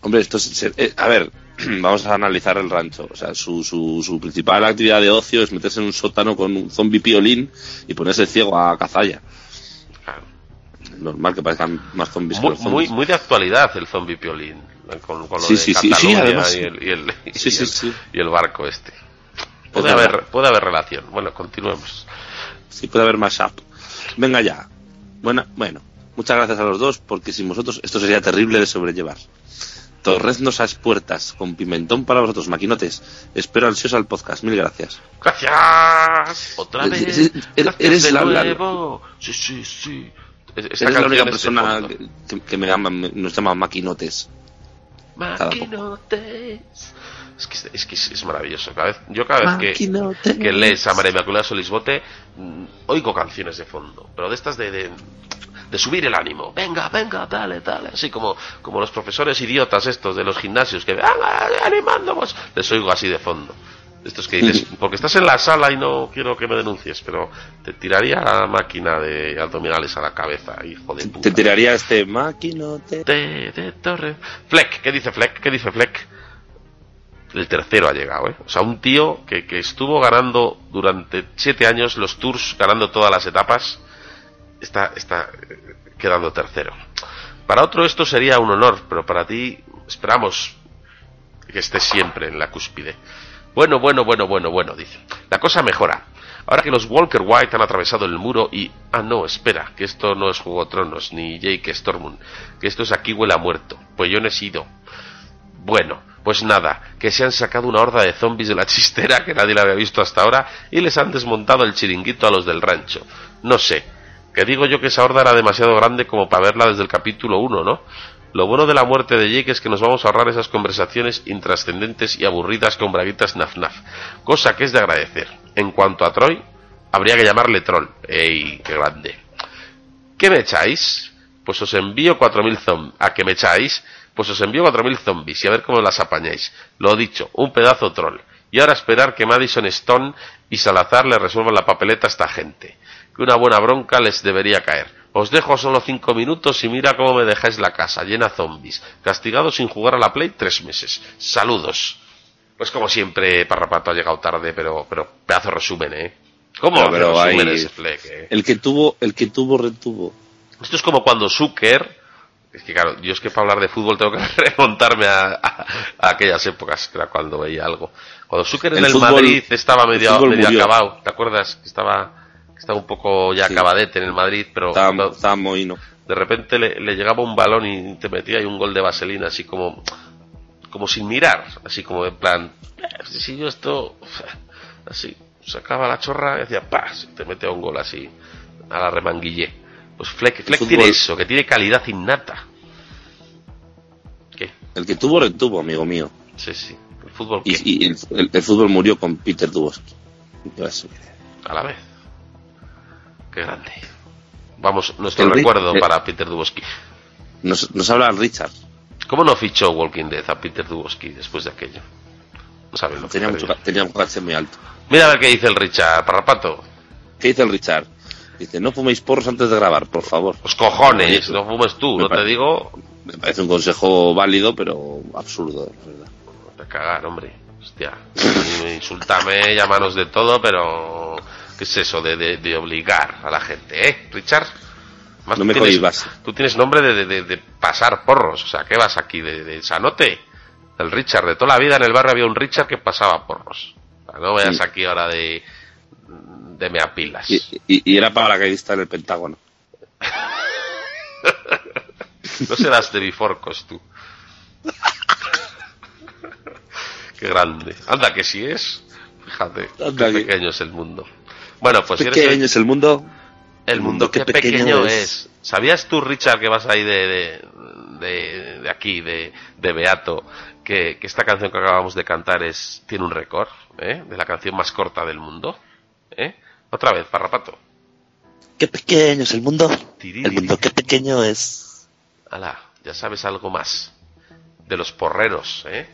Hombre, esto es... eh, a ver, <clears throat> vamos a analizar el rancho. O sea, su, su, su principal actividad de ocio es meterse en un sótano con un zombie piolín y ponerse ciego a cazalla. Normal que parezcan más zombies que Muy, los muy, zombies. muy de actualidad el zombie piolín. Con, con lo Sí, de sí, sí, sí, Cataluña además, y, el, y, el, <laughs> y Sí, sí, el- sí. y el barco este. Puede verdad. haber, puede haber relación. Bueno, continuemos. Sí, puede haber más up. Venga ya. Buena, bueno, muchas gracias a los dos, porque sin vosotros esto sería terrible de sobrellevar. Torreznos a puertas, con pimentón para vosotros, maquinotes. Espero ansiosa el podcast. Mil gracias. Gracias. Otra Eh, vez. eh, eh, eres la- la- nuevo. Sí, sí, sí. Es- esta Eres la única persona que, me llama, me- nos llama maquinotes. Maquinotes. Es que, es que es, es maravilloso. Cada vez, yo cada vez que, que lees a María Inmaculada Solisbote, mm, oigo canciones de fondo. Pero de estas de, de, de subir el ánimo. Venga, venga, dale, dale. Así como, como los profesores idiotas estos de los gimnasios que venga, animándonos. Les oigo así de fondo. Estos que dices, porque estás en la sala y no quiero que me denuncies, pero te tiraría la máquina de abdominales a la cabeza, hijo de puta. Te tiraría este maquinote. de, de Torre. Fleck, ¿qué dice Fleck? ¿Qué dice Fleck? El tercero ha llegado, ¿eh? O sea, un tío que, que estuvo ganando durante siete años los tours, ganando todas las etapas, está, está quedando tercero. Para otro esto sería un honor, pero para ti esperamos que estés siempre en la cúspide. Bueno, bueno, bueno, bueno, bueno, dice. La cosa mejora. Ahora que los Walker White han atravesado el muro y... Ah, no, espera, que esto no es Juego de Tronos, ni Jake Stormund, que esto es aquí huele a muerto. Pues yo no he sido. Bueno, pues nada, que se han sacado una horda de zombies de la <laughs> chistera que nadie la había visto hasta ahora y les han desmontado el chiringuito a los del rancho. No sé, que digo yo que esa horda era demasiado grande como para verla desde el capítulo 1, ¿no? Lo bueno de la muerte de Jake es que nos vamos a ahorrar esas conversaciones intrascendentes y aburridas con braguitas naf naf, cosa que es de agradecer. En cuanto a Troy, habría que llamarle troll. ¡Ey, qué grande! ¿Qué me echáis? Pues os envío 4.000 zombies. ¿A qué me echáis? Pues os envío 4.000 zombies y a ver cómo las apañáis. Lo dicho, un pedazo troll. Y ahora esperar que Madison Stone y Salazar le resuelvan la papeleta a esta gente. Que una buena bronca les debería caer. Os dejo solo cinco minutos y mira cómo me dejáis la casa, llena de zombies. Castigado sin jugar a la Play tres meses. Saludos. Pues como siempre, Parrapato ha llegado tarde, pero, pero pedazo resumen, ¿eh? ¿Cómo Pero- pero resumen ese Fleck, eh? El que tuvo, el que tuvo, retuvo. Esto es como cuando Zucker, es que claro, yo es que para hablar de fútbol tengo que <laughs> remontarme a, a- a aquellas épocas, que era cuando veía algo. Cuando Zucker en El el, fútbol- Madrid estaba medio, medio acabado, ¿te acuerdas? Estaba, estaba un poco ya Sí. acabadete en el Madrid, pero Estaba, cuando estaba mohino. de repente le, le llegaba un balón y te metía ahí un gol de vaselina, así como, como sin mirar, así como en plan, "Eh, si yo esto, <laughs> así, sacaba la chorra y hacía ¡pas! y te metía un gol así, a la remanguillé. Pues Fleck, Fleck tiene eso, que tiene calidad innata. ¿Qué? El que tuvo, retuvo, amigo mío. Sí, sí. El fútbol, ¿qué? Y, y el, el- el fútbol murió con Peter Dubosky. A la vez. Qué grande. Vamos, nuestro El recuerdo para Peter Dubosky. Nos, nos habla Richard. ¿Cómo no fichó Walking Dead a Peter Dubosky después de aquello? No saben lo que Tenía, mucho, perdió. ca- tenía un caché muy alto. Mira a ver qué dice el Richard, Parrapato. ¿Qué dice el Richard? Dice, no fuméis porros antes de grabar, por favor. Los cojones, Oye, no fumes tú, me no te digo. Me parece un consejo válido, pero absurdo, la verdad. Te cagar, hombre. Hostia. Insúltame, llámanos de todo, pero. ¿Qué es eso de, de- de obligar a la gente, eh, Richard? Más No tú me tienes- cohibas. Tú tienes nombre de, de- de- de pasar porros, o sea, ¿qué vas aquí? ¿De, de sanote? El Richard, de toda la vida en el barrio había un Richard que pasaba porros. O sea, no vayas Sí. aquí ahora de. de meapilas. Y, y, y era paracaidista en el Pentágono. <laughs> No serás de biforcos tú. <laughs> Qué grande. Anda, que sí es. Fíjate, Anda qué que- pequeño es el mundo. Bueno, pues si eres Pequeño es el mundo. el mundo, qué, pequeño, es. ¿Sabías tú, Richard, que vas ahí de, de, de- de aquí, de, de Beato, que, que esta canción que acabamos de cantar es tiene un récord, ¿eh? De la canción más corta del mundo, ¿eh? Otra vez, Parrapato. Qué pequeño es el mundo. Tiriri. El mundo qué pequeño es. Ala, ya sabes algo más de los porreros, ¿eh?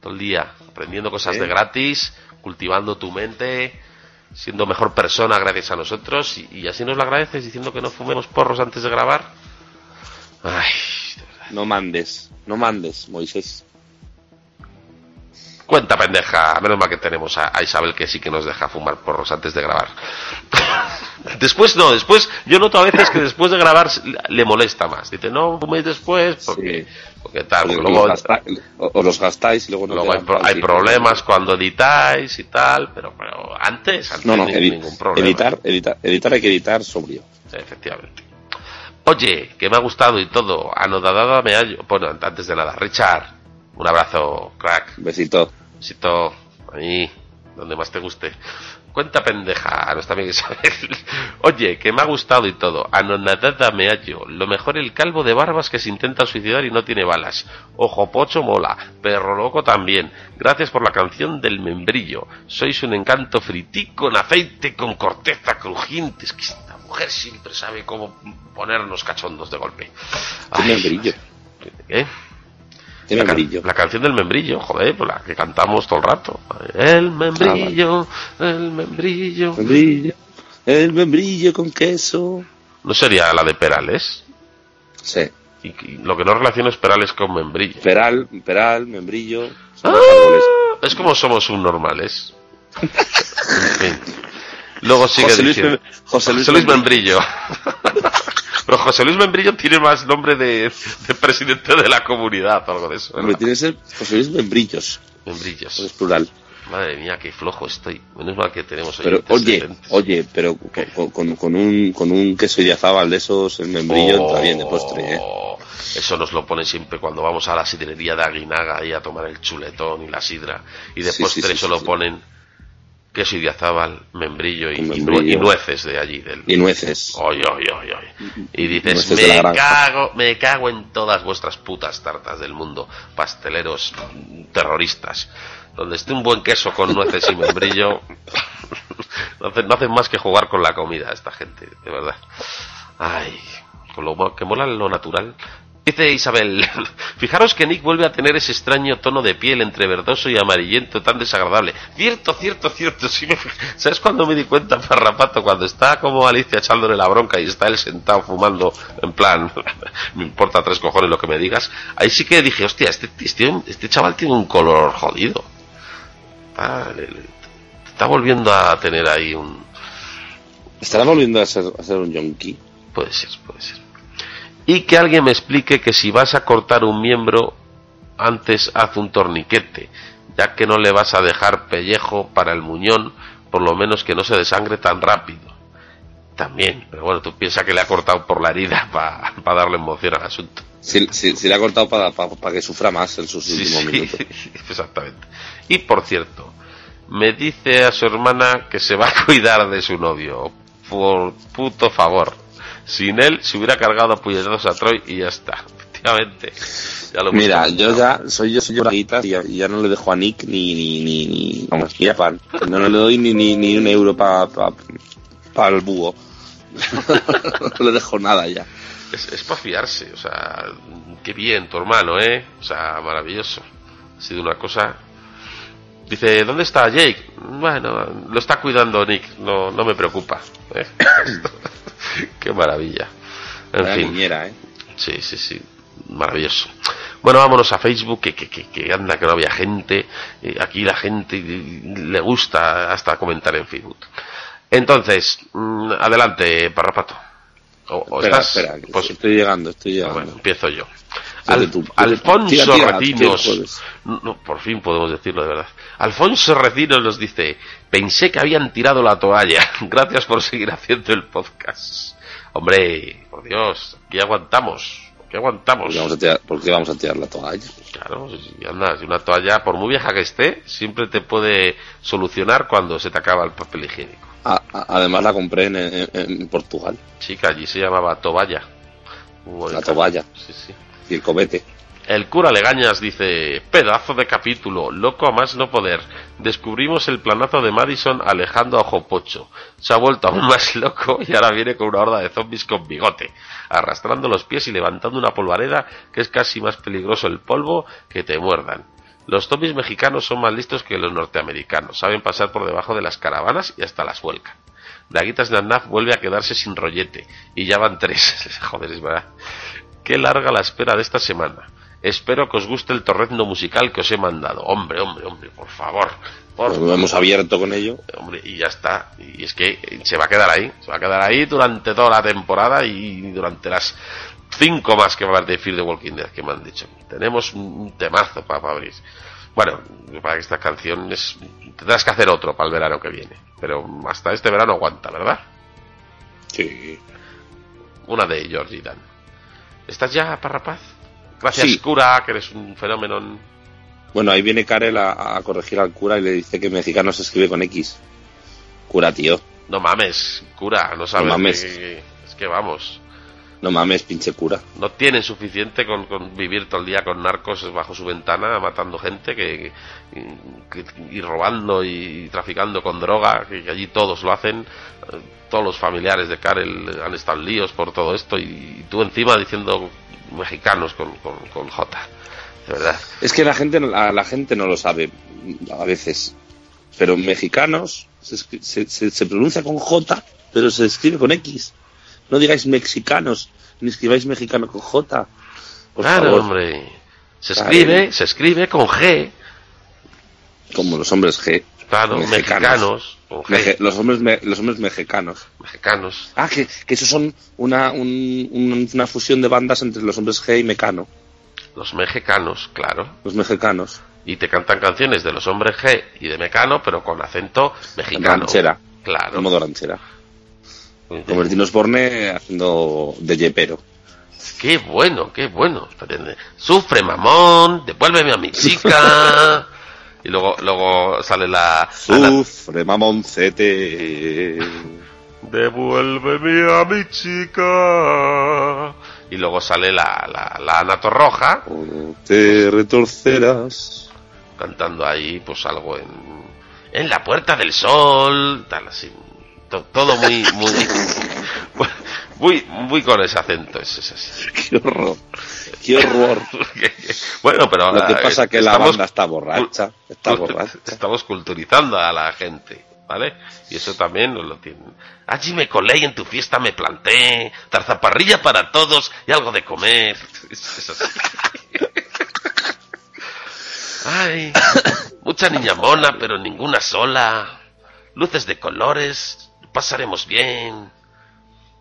Todo el día aprendiendo cosas ¿Eh? de gratis, cultivando tu mente, siendo mejor persona gracias a nosotros y, así nos lo agradeces diciendo que no fumemos porros antes de grabar. Ay. No mandes, no mandes, Moisés. Cuenta pendeja. Menos mal que tenemos a, a Isabel que sí que nos deja fumar porros antes de grabar. <laughs> después no, después yo noto a veces que después de grabar le molesta más. Dice, no fuméis después porque, Sí. porque tal, porque luego los gasta- o, los gastáis y luego no Luego hay, pro- hay problemas cuando editáis y tal, pero, pero antes, antes No, no, ningún problema. editar, editar, editar hay que editar sobrio. Efectivamente. Oye, que me ha gustado y todo. Anodadada me ha... Bueno, antes de nada, Richard, un abrazo, crack. Besito. Besito ahí, donde más te guste. Cuenta pendeja a nuestra amiga Isabel. <laughs> Oye, que me ha gustado y todo. Anonadada me hallo. Lo mejor el calvo de barbas que se intenta suicidar y no tiene balas. Ojo pocho mola. Perro loco también. Gracias por la canción del membrillo. Sois un encanto fritico en aceite con corteza crujiente. Es que esta mujer siempre sabe cómo ponernos cachondos de golpe. Ay, membrillo. ¿Eh? La, can- membrillo. la canción del membrillo, joder, pues la que cantamos todo el rato. El membrillo, el membrillo. Membrillo. El membrillo con queso. ¿No sería la de Perales? Sí. Y, y lo que no relaciono es Perales con membrillo. Peral, peral, membrillo. ¡Ah! Es como somos subnormales. <laughs> en fin. Luego sigue José Luis diciendo- José Luis Membrillo. <laughs> Pero José Luis Membrillo tiene más nombre de, de presidente de la comunidad o algo de eso. ¿verdad? Hombre, tiene que ser José Luis Membrillos. Membrillos. Es plural. Madre mía, qué flojo estoy. Menos mal que tenemos Pero, oye, oye, pero con, con- con un, con un queso y azábal de esos, el membrillo entra bien de postre, ¿eh? Oh, Eso nos lo ponen siempre cuando vamos a la sidrería de Aguinaga y a tomar el chuletón y la sidra. Y de Sí, postre sí, sí, solo sí. ponen queso y diazábal, membrillo y, membrillo. y nueces de allí. Del... Y nueces. Oy, oy, oy. Y dices, Nueces me granja". cago, me cago en todas vuestras putas tartas del mundo, pasteleros terroristas. Donde esté un buen queso con nueces y membrillo, <laughs> no hacen, no hacen más que jugar con la comida esta gente, de verdad. Ay, con lo que mola lo natural, Dice Isabel, <laughs> fijaros que Nick vuelve a tener ese extraño tono de piel entre verdoso y amarillento tan desagradable. Cierto, cierto, cierto. Sí me... ¿Sabes cuándo me di cuenta, Parrapato? Cuando está como Alicia echándole la bronca y está él sentado fumando, en plan, <laughs> me importa tres cojones lo que me digas. Ahí sí que dije, hostia, este, este, este chaval tiene un color jodido. Está, le- le- está volviendo a tener ahí un... ¿Estará volviendo a ser, a ser un yonki? Puede ser, puede ser. Y que alguien me explique que si vas a cortar un miembro, antes haz un torniquete, ya que no le vas a dejar pellejo para el muñón, por lo menos que no se desangre tan rápido. También, pero bueno, tú piensas que le ha cortado por la herida <laughs> para darle emoción al asunto. Si, si- si le ha cortado para, que sufra más en sus Sí, últimos sí, minutos. <laughs> exactamente. Y por cierto, me dice a su hermana que se va a <laughs> cuidar de su novio. Por puto favor. Sin él se hubiera cargado a puñetazos a Troy y ya está. <laughs> Efectivamente. Ya lo Mira, yo ya soy yo soy braguitas y ya, ya no le dejo a Nick ni ni ni, ni vamos, ni a pan. No, le doy ni, ni, ni un euro para pa, pa el búho. <laughs> no le dejo nada ya. Es, es para fiarse. O sea, qué bien tu hermano, ¿eh? O sea, maravilloso. Ha sido una cosa. Dice, ¿dónde está Jake? Bueno, lo está cuidando Nick. No, no me preocupa. ¿eh? <coughs> <laughs> <laughs> qué maravilla. En fin. niñera, ¿eh? Sí, sí, sí. Maravilloso. Bueno, vámonos a Facebook, que, que, que, anda, que no había gente. Eh, aquí la gente le gusta hasta comentar en Facebook. Entonces, mm, adelante, Parrapato. O, o Espera, estás- espera, pues, estoy llegando, estoy llegando. bueno, empiezo yo. Al-. Alfonso Tira, tira, Recinos. tira. No, por fin podemos decirlo de verdad. Alfonso Recinos nos dice: Pensé que habían tirado la toalla. <laughs> Gracias por seguir haciendo el podcast. Hombre, por Dios, aquí aguantamos. Aquí aguantamos. ¿Por qué, vamos a tirar, vamos a tirar la toalla? Claro, anda, una toalla, por muy vieja que esté, siempre te puede solucionar cuando se te acaba el papel higiénico. A- a- además la compré en, en- en Portugal, Chica, allí se llamaba Toballa. Muy la toalla Sí, sí. El cobete. El cura Legañas dice, pedazo de capítulo, loco a más no poder. Descubrimos el planazo de Madison alejando a Ojo Pocho. Se ha vuelto aún más loco y ahora viene con una horda de zombies con bigote, arrastrando los pies y levantando una polvareda que es casi más peligroso el polvo que te muerdan. Los zombies mexicanos son más listos que los norteamericanos, saben pasar por debajo de las caravanas y hasta las vuelcan. Daguitas Nanaf vuelve a quedarse sin rollete y ya van tres. <laughs> Joder, es verdad. Qué larga la espera de esta semana. Espero que os guste el torrezno musical que os he mandado. Hombre, hombre, hombre, por favor. Por lo hemos abierto con ello. Hombre, y ya está. Y es que se va a quedar ahí. Se va a quedar ahí durante toda la temporada y durante las cinco más que va a haber de Fear the Walking Dead que me han dicho. Tenemos un temazo para, abrir. Bueno, para que esta canción es... Tendrás que hacer otro para el verano que viene. Pero hasta este verano aguanta, ¿verdad? Sí. Una de Georgie Dan. ¿Estás ya, Parrapaz? Gracias, Sí. cura, que eres un fenómeno. en- Bueno, ahí viene Karel a, a corregir al cura y le dice que mexicano se escribe con X. Cura, tío. No mames, cura, no sabes. mames. que- es que vamos. No mames, pinche cura. no tienen suficiente con, con vivir todo el día con narcos bajo su ventana matando gente que, que- y robando y, traficando con droga que, que allí todos lo hacen Eh, todos los familiares de Karel han estado líos por todo esto y, tú encima diciendo mexicanos con, con, con J de verdad Es que la gente, la, la gente no lo sabe a veces. Pero mexicanos se, se- se pronuncia con J, pero se escribe con X. No digáis mexicanos, ni escribáis mexicano con J. Por claro favor. hombre se Claro. escribe se escribe con G Como los hombres G. claro Mexicanos. mexicanos con G Meje- los hombres me- los hombres mexicanos. mexicanos Ah, que, que esos son una, un- un- una fusión de bandas entre los hombres G y Mecano. los mexicanos claro Los mexicanos. y te cantan canciones de los hombres G y de Mecano, pero con acento mexicano. Ranchera. Claro. En modo ranchera. Como el Tino Osborne haciendo de yepero. Qué bueno, qué bueno. Sufre, mamón, devuélveme a mi <laughs> chica. y luego, luego sale la... Sufre, mamoncete. Devuélveme a mi chica. Y luego sale la, la, la Ana Torroja O te retorcerás. cantando ahí, pues algo en, en la Puerta del Sol, tal así. To- todo muy, muy, <laughs> muy, muy con ese acento, es, es así. <laughs> Qué horror. ¡Qué horror! <laughs> bueno, pero Lo que eh, pasa es que la estamos banda está borracha. Está borracha. Estamos culturizando a la gente, ¿vale? Y eso también nos lo tienen. Allí me colé y en tu fiesta me planté, tarzaparrilla para todos y algo de comer. Es- es así. Ay, mucha niña mona, pero ninguna sola. Luces de colores, pasaremos bien.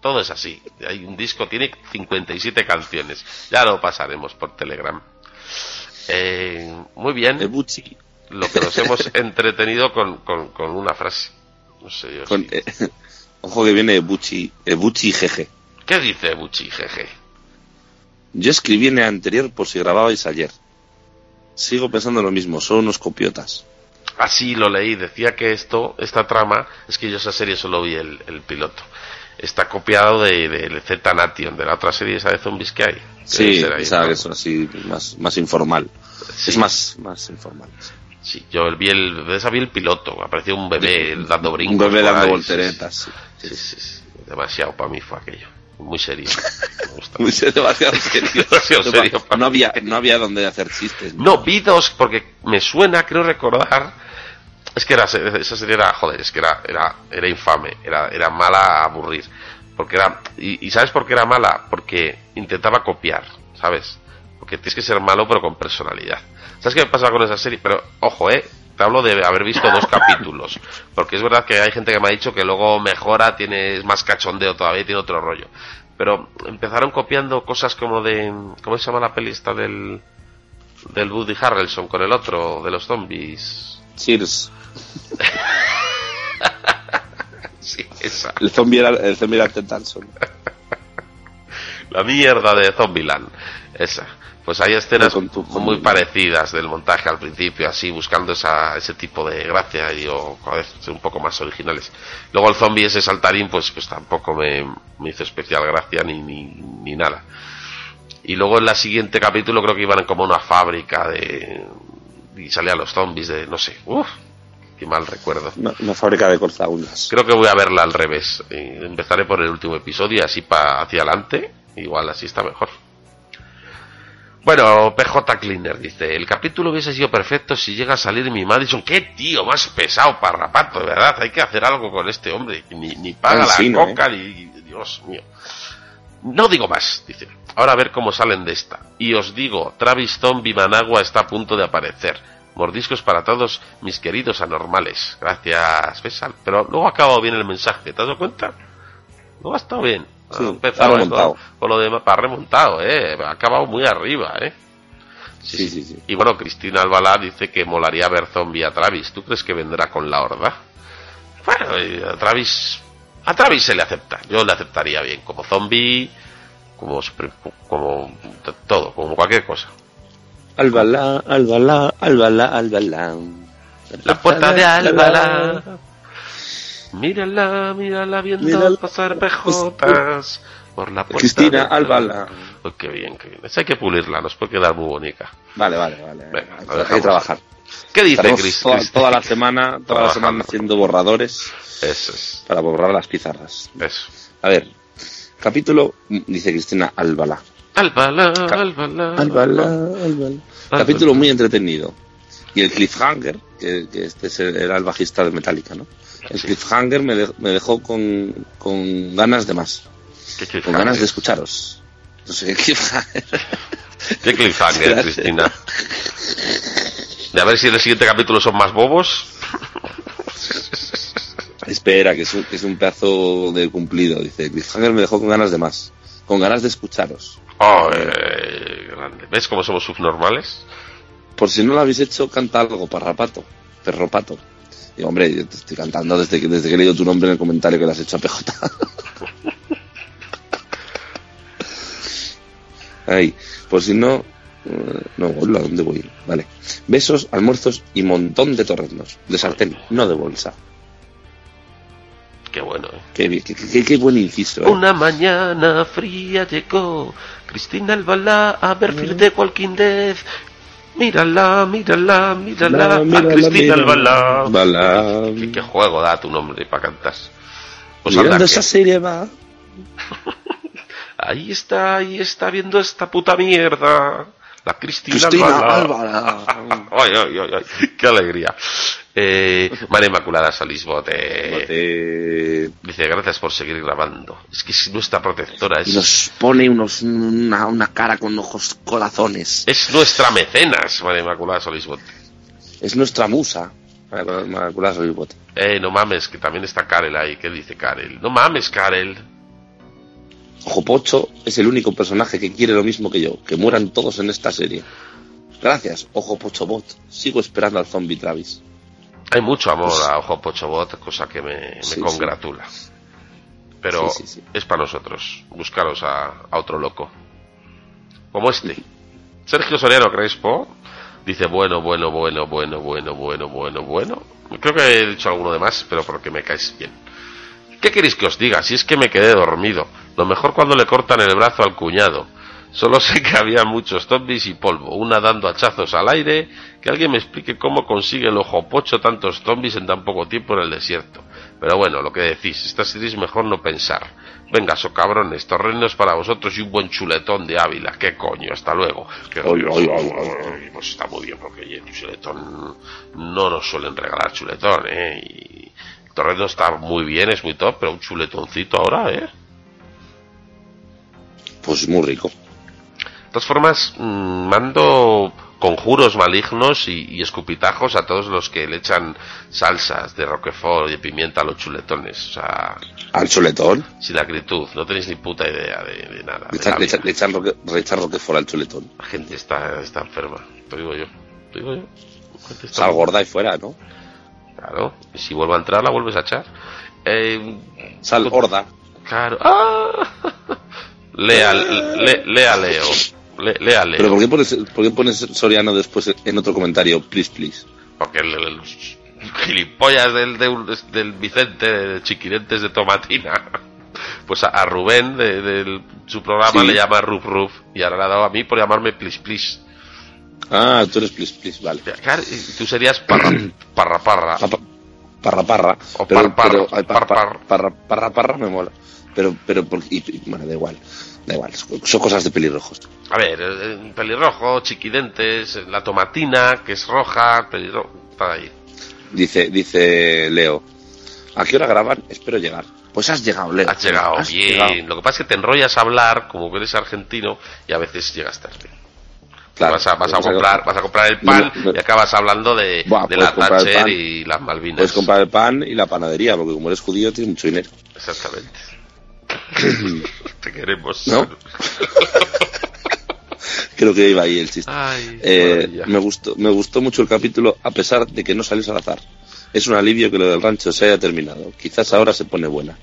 Todo es así. Hay un disco, tiene 57 canciones. Ya lo pasaremos por Telegram. Eh, muy bien Ebuchi. lo que nos hemos <laughs> entretenido con, con, con una frase. No sé yo. Con, si- eh, <laughs> ojo que viene Ebuchi, Ebuchi GG. ¿Qué dice Buchi, jeje? Yo escribí en el anterior por si grababais ayer. Sigo pensando lo mismo, son unos copiotas. Así lo leí, decía que esto, esta trama, es que yo esa serie solo vi el, el piloto. Está copiado de, de Z Nation, de la otra serie esa de zombies que hay. Sí, que es así más, más informal. Sí. Es más, más informal. Sí, yo vi el, de esa vi el piloto, apareció un bebé dando brincos. Un bebé dando volteretas. sí. Sí, sí, demasiado para mí fue aquello. Muy serio. <laughs> Me gusta. Muy serio, demasiado serio. <laughs> Demasiado serio para No había, no había donde hacer chistes. No, vi dos porque me suena, creo recordar. Es que era, esa serie era, joder, es que era, era, era infame, era, era mala a aburrir. Porque era, y, y ¿sabes por qué era mala? Porque intentaba copiar, ¿sabes? Porque tienes que ser malo pero con personalidad. ¿Sabes qué me pasa con esa serie? Pero, ojo, eh, te hablo de haber visto dos capítulos. Porque es verdad que hay gente que me ha dicho que luego mejora, tiene es más cachondeo todavía, tiene otro rollo. Pero empezaron copiando cosas como de, ¿cómo se llama la peli esta del, del Woody Harrelson con el otro, de los zombies? Cheers. <laughs> Sí, esa. El zombie era, el zombie era. La mierda de Zombieland. Esa. Pues hay escenas Con tu muy parecidas del montaje al principio, así buscando esa, ese tipo de gracia y digo, joder, un poco más originales. Luego el zombie ese saltarín, pues, pues tampoco me, me hizo especial gracia ni, ni, ni nada. Y luego en la siguiente capítulo creo que iban como una fábrica de... y salían los zombies de, no sé, uff, qué mal recuerdo. Una, una fábrica de cortaúnas. Creo que voy a verla al revés. Eh, Empezaré por el último episodio y así para hacia adelante. Igual así está mejor. Bueno, PJ Cleaner dice, el capítulo hubiese sido perfecto si llega a salir mi Madison. Qué tío más pesado, parrapato, de verdad. Hay que hacer algo con este hombre. Ni, ni paga la Cansino, coca, ni... Dios mío. No digo más, dice. Ahora a ver cómo salen de esta. Y os digo, Travis Zombie Managua está a punto de aparecer. Mordiscos para todos mis queridos anormales. Gracias, Fesal. Pero luego ha acabado bien el mensaje, ¿te has dado cuenta? Luego ha estado bien. Sí, ha empezado ha remontado. Con, con lo demás, ha remontado, ¿eh? Ha acabado muy arriba, ¿eh? Sí, sí, sí. Y bueno, Cristina Albalá dice que molaría ver zombie a Travis. ¿Tú crees que vendrá con la horda? Bueno, Travis. A Travis se le acepta. Yo le aceptaría bien. Como zombie, como, super- como todo, como cualquier cosa. Albalá, Albalá, Albalá, Albalá. La puerta de Albalá. Mírala, mírala viendo Mírala. pasar pejotas por la puerta. Cristina de Albalá. Oh, qué bien, qué bien. Esa hay que pulirla, nos puede quedar muy bonita. Vale, vale, vale. Venga, hay, que trabajar. ¿Qué dice Cris? toda, toda la semana, toda la semana haciendo borradores Eso es, para borrar las pizarras. eso. A ver, capítulo, dice Cristina Albalá. Albalá, Ca- Albalá. Albalá, Albalá. Capítulo muy entretenido. Y el cliffhanger, que, que este era el bajista de Metallica, ¿no? El Sí. cliffhanger me, de- me dejó con, con ganas de más, ¿Qué con ganas de escucharos. No sé, qué cliffhanger. ¿Qué cliffhanger. <laughs> Cristina? De a ver si en el siguiente capítulo son más bobos. <laughs> Espera, que es, un, que es un pedazo de cumplido. Dice, cliffhanger me dejó con ganas de más, con ganas de escucharos. Oh, eh, grande. ¿Ves cómo somos subnormales? Por si no lo habéis hecho, canta algo, parrapato, perropato. Digo, hombre, yo te estoy cantando desde que, desde que he leído tu nombre en el comentario que le has hecho a PJ. <laughs> Ahí, por si no... No, hola, ¿dónde voy? Vale. Besos, almuerzos y montón de torreznos. De sartén, no de bolsa. Qué bueno, ¿eh? Qué, qué, qué- qué buen inciso, ¿eh? Una mañana fría llegó Cristina Albalá a ver Fear the Walking Dead. Mírala, mírala, mírala, a Cristina Albalá. Albalá. ¿Qué, qué juego da tu nombre para cantar? Pues Mirando anda, esa serie va. <laughs> Ahí está, ahí está viendo esta puta mierda. La Cristina, Cristina. Álvara. <laughs> ay, ay, ay, ay, qué alegría. Eh, María Inmaculada Salisbote. Eh, Dice, gracias por seguir grabando. Es que es nuestra protectora, y es, nos pone unos, una, una cara con ojos corazones. es nuestra mecenas, María Inmaculada Salisbote. Es nuestra musa. Inmaculada Solibot. Eh, no mames, que también está Karel ahí. ¿Qué dice Karel? No mames, Karel. Ojopocho es el único personaje que quiere lo mismo que yo, que mueran todos en esta serie. Gracias, Ojo Pochobot. Sigo esperando al zombie Travis. Hay mucho amor pues- a Ojo Pochobot, cosa que me, congratula. Pero es para nosotros. Buscaros a, otro loco. Como este. Sergio Soriano Crespo dice: Bueno, bueno, bueno, bueno, bueno, bueno, bueno, bueno. Creo que he dicho alguno de más, pero porque me caes bien. ¿Qué queréis que os diga? Si es que me quedé dormido. Lo mejor cuando le cortan el brazo al cuñado. Solo sé que había muchos zombies y polvo, una dando hachazos al aire. Que alguien me explique cómo consigue el ojo pocho tantos zombies en tan poco tiempo en el desierto. Pero bueno, lo que decís, esta serie es mejor no pensar. Venga, so cabrones, torrenos para vosotros y un buen chuletón de Ávila. ¿Qué coño? Hasta luego. Que- Ay, ay, ay, Ay, Pues está muy bien, porque oye, chuletón no nos suelen regalar chuletón, ¿eh? Y el torreno está muy bien, es muy top, pero un chuletoncito ahora, ¿eh? Pues muy rico. De todas formas, mm, mando conjuros malignos y, y escupitajos a todos los que le echan salsas de roquefort y de pimienta a los chuletones. O sea, Al chuletón. sin acritud, no tenéis ni puta idea de, de nada. Le de echan, le echan, vida. le echan roque, le echan roquefort al chuletón. La gente está, está enferma, te digo yo. Te digo yo. Sal gorda y fuera, ¿no? Claro, y si vuelve a entrar la vuelves a echar. Eh, Sal gorda. claro. <laughs> ¡Ah! Lea, le- lea Leo. Le- lea Leo. Pero ¿por qué, pones, ¿por qué pones Soriano después en otro comentario? Please, please. Porque el, el gilipollas del, del, del Vicente de Chiquirentes de Tomatina, pues a, a Rubén de, su programa Sí. le llama Ruf Ruf y ahora le ha dado a mí por llamarme Plis Plis. Ah, tú eres please, please, vale. Claro, y tú serías parra parra. parra. Pa- pa- Parra, parra. O pero, par, par, pero, ay, par- par, par. par- parra, parra, parra me mola. Pero, pero, por- y- y- bueno, da igual. Da igual. Son cosas de pelirrojos. A ver, eh, pelirrojo, chiquidentes, la tomatina, que es roja, pelirrojo, está ahí. Dice, dice Leo. ¿A qué hora graban? Espero llegar. Pues has llegado, Leo. Has llegado Has bien. llegado. Lo que pasa es que te enrollas a hablar, como que eres argentino, y a veces llegas tarde. Claro. vas, a, vas, a pasa comprar, vas a comprar el pan No, no. y acabas hablando de, Buah, de la Thatcher y las Malvinas. Puedes comprar el pan y la panadería, porque como eres judío tienes mucho dinero. Exactamente. <laughs> Te queremos. ¿No? <laughs> Creo que iba ahí el chiste. Ay, Eh, me gustó, me gustó mucho el capítulo a pesar de que no salió al azar. Es un alivio que lo del rancho se haya terminado. Quizás ahora se pone buena.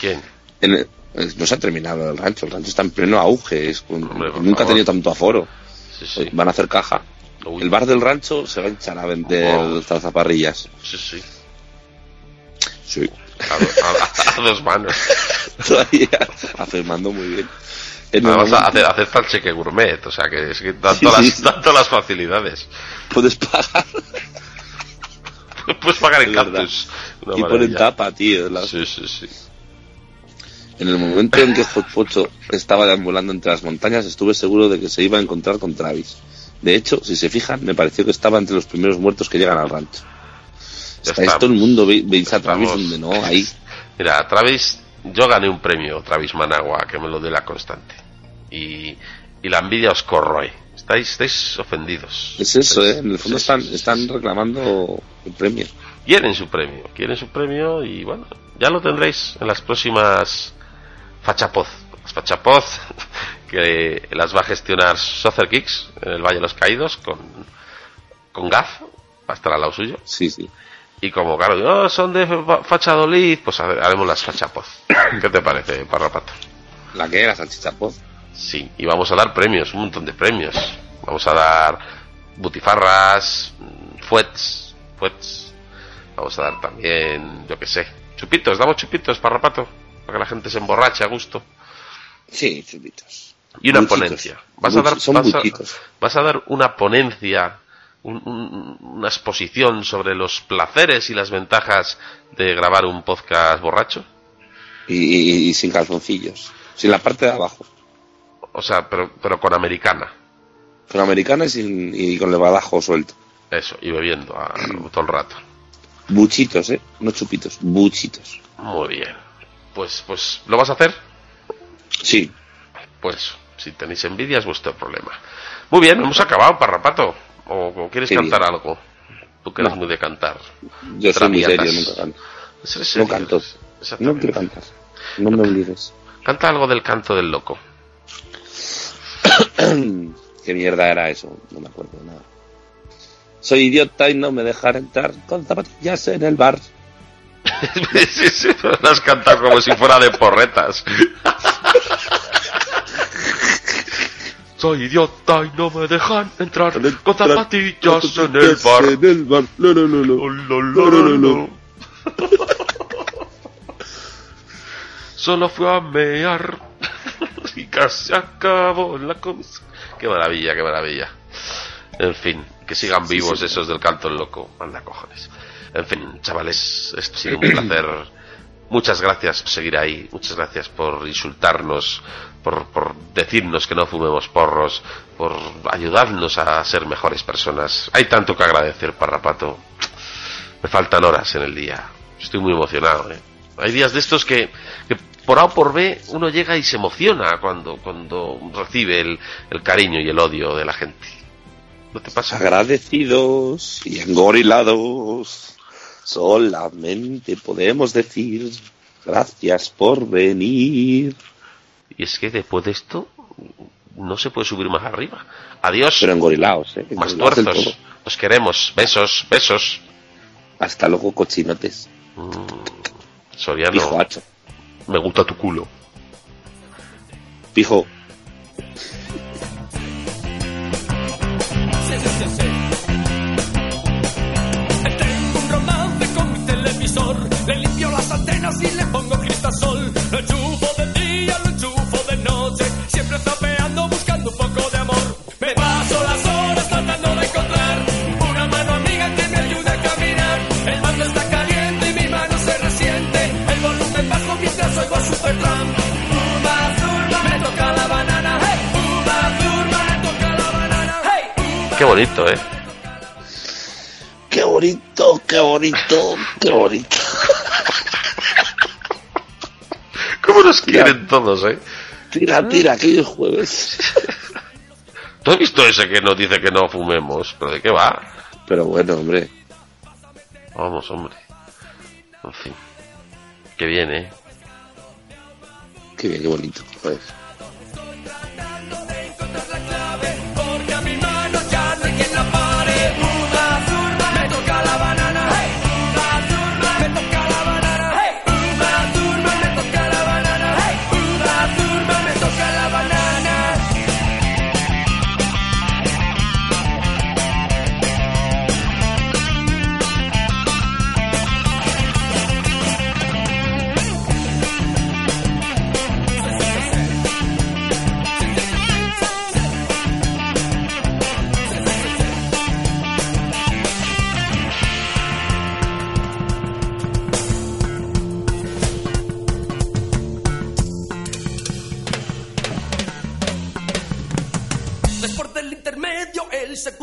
¿Quién? En el- eh, no se ha terminado el rancho. El rancho está en pleno auge. Es un- Hombre, nunca ha tenido tanto aforo. Sí, sí. Van a hacer caja. Uy. El bar del rancho se va a hinchar a vender Wow. zaparrillas. Sí, sí. Sí. A, do- a- a dos manos. Todavía afirmando muy bien. Además, momento- hace- acepta el cheque gourmet, o sea que es que dan todas, sí, las, sí. dan todas las facilidades. puedes pagar <laughs> Puedes pagar en cactus. Y ponen tapa, tío. Sí, sí, sí. En el momento en que Pocho estaba deambulando entre las montañas, estuve seguro de que se iba a encontrar con Travis. De hecho, si se fijan, me pareció que estaba entre los primeros muertos que llegan al rancho. Estáis estamos. todo el mundo, ve- veis a Travis Estamos. donde no, ahí. <laughs> Mira, Travis, yo gané un premio, Travis Managua, que me lo dé la constante. Y, y la envidia os corroe. Estáis, estáis ofendidos. Es eso, Estáis- ¿eh? En el fondo están, están reclamando el premio. Quieren su premio, quieren su premio y bueno, ya lo tendréis en las próximas Fachapoz. Las Fachapoz, <laughs> que las va a gestionar Soccer Kicks en el Valle de los Caídos con, con Gaf, va a estar al lado suyo. Sí, sí. Y como, claro, "Oh, son de Fa- Fachadolid, pues ha- haremos las Fachapoz. <coughs> ¿Qué te parece, Parrapato? La que era salchicha poz. Sí, y vamos a dar premios, un montón de premios. Vamos a dar butifarras, fuets, fuets. Vamos a dar también, yo qué sé, chupitos, damos chupitos, parrapato, para que la gente se emborrache a gusto. Sí, chupitos. Y una ponencia. Vas a dar, a- vas a dar una ponencia, un- un- una exposición sobre los placeres y las ventajas de grabar un podcast borracho. Y, y- y sin calzoncillos. Sí, la parte de abajo. O sea, pero, pero con americana. Con americana y, sin- y con el badajo suelto. Eso, y bebiendo ah, <clears throat> todo el rato. Buchitos, ¿eh? No chupitos, buchitos. Muy bien. Pues, pues, ¿lo vas a hacer? Sí. Pues, si tenéis envidia es vuestro problema. Muy bien, hemos acabado, parrapato. ¿O, o quieres cantar algo? Tú que eres No. muy de cantar. Yo soy muy serio, nunca canto. No canto. No quiero cantar. No me obligues. Canta algo del canto del loco. <coughs> ¿Qué mierda era eso? No me acuerdo de nada. Soy idiota y no me dejan entrar con zapatillas en el bar. <laughs> sí, sí, lo has cantado como si fuera de porretas. <laughs> Soy idiota y no me dejan entrar con zapatillas en el bar. En el bar. Oh, lo, lo, lo, lo. <laughs> Solo fui a mear <laughs> y casi acabó la comisión. Qué maravilla, qué maravilla. En fin, que sigan vivos esos del canto loco. Anda cojones. En fin, chavales, esto ha sido un <clears throat> placer. Muchas gracias por seguir ahí. Muchas gracias por insultarnos, por, decirnos que no fumemos porros, por ayudarnos a ser mejores personas. Hay tanto que agradecer, Parrapato. Me faltan horas en el día. Estoy muy emocionado. ¿eh? Hay días de estos que, por A o por B uno llega y se emociona cuando, cuando recibe el, el cariño y el odio de la gente. ¿No te pasa? Agradecidos y engorilados. Solamente podemos decir gracias por venir. Y es que después de esto no se puede subir más arriba. Adiós, Pero engorilados, ¿eh? más tuerzos. Os queremos. Besos, besos. Hasta luego, cochinotes. Soriano, Pijo hacho. me gusta tu culo. Pijo. Cristasol. Lo enchufo de día, lo enchufo de noche. Siempre zapeando buscando un poco de amor. Me paso las horas tratando de encontrar una mano amiga que me ayude a caminar. El mando está caliente y mi mano se resiente. El volumen bajo mientras oigo a Supertramp. Uma Zurma, me toca la banana. Hey, Uma Zurma, me toca la banana. Hey, Qué bonito, ¿eh? Qué bonito, qué bonito, qué bonito. ¿Cómo nos quieren todos, eh? Tira, tira, aquellos jueves. <laughs> ¿Tú has visto ese que nos dice que no fumemos? ¿Pero de qué va? Pero bueno, hombre. Vamos, hombre. En fin. Qué bien, ¿eh? Qué bien, qué bonito. Joder.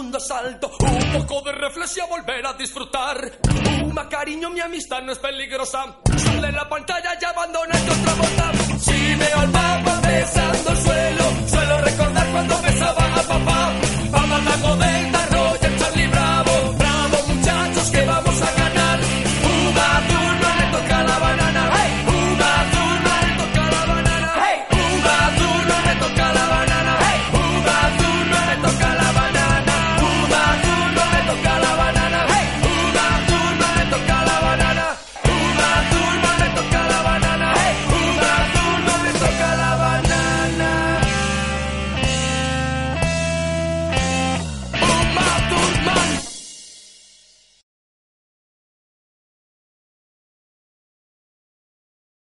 segundo asalto. Un poco de reflexión, volver a disfrutar. Puma, cariño, mi amistad no es peligrosa. Sale la pantalla y abandona tu otra bota. Si veo al papá besando el suelo, suelo recordar cuando besaba a papá. Papá la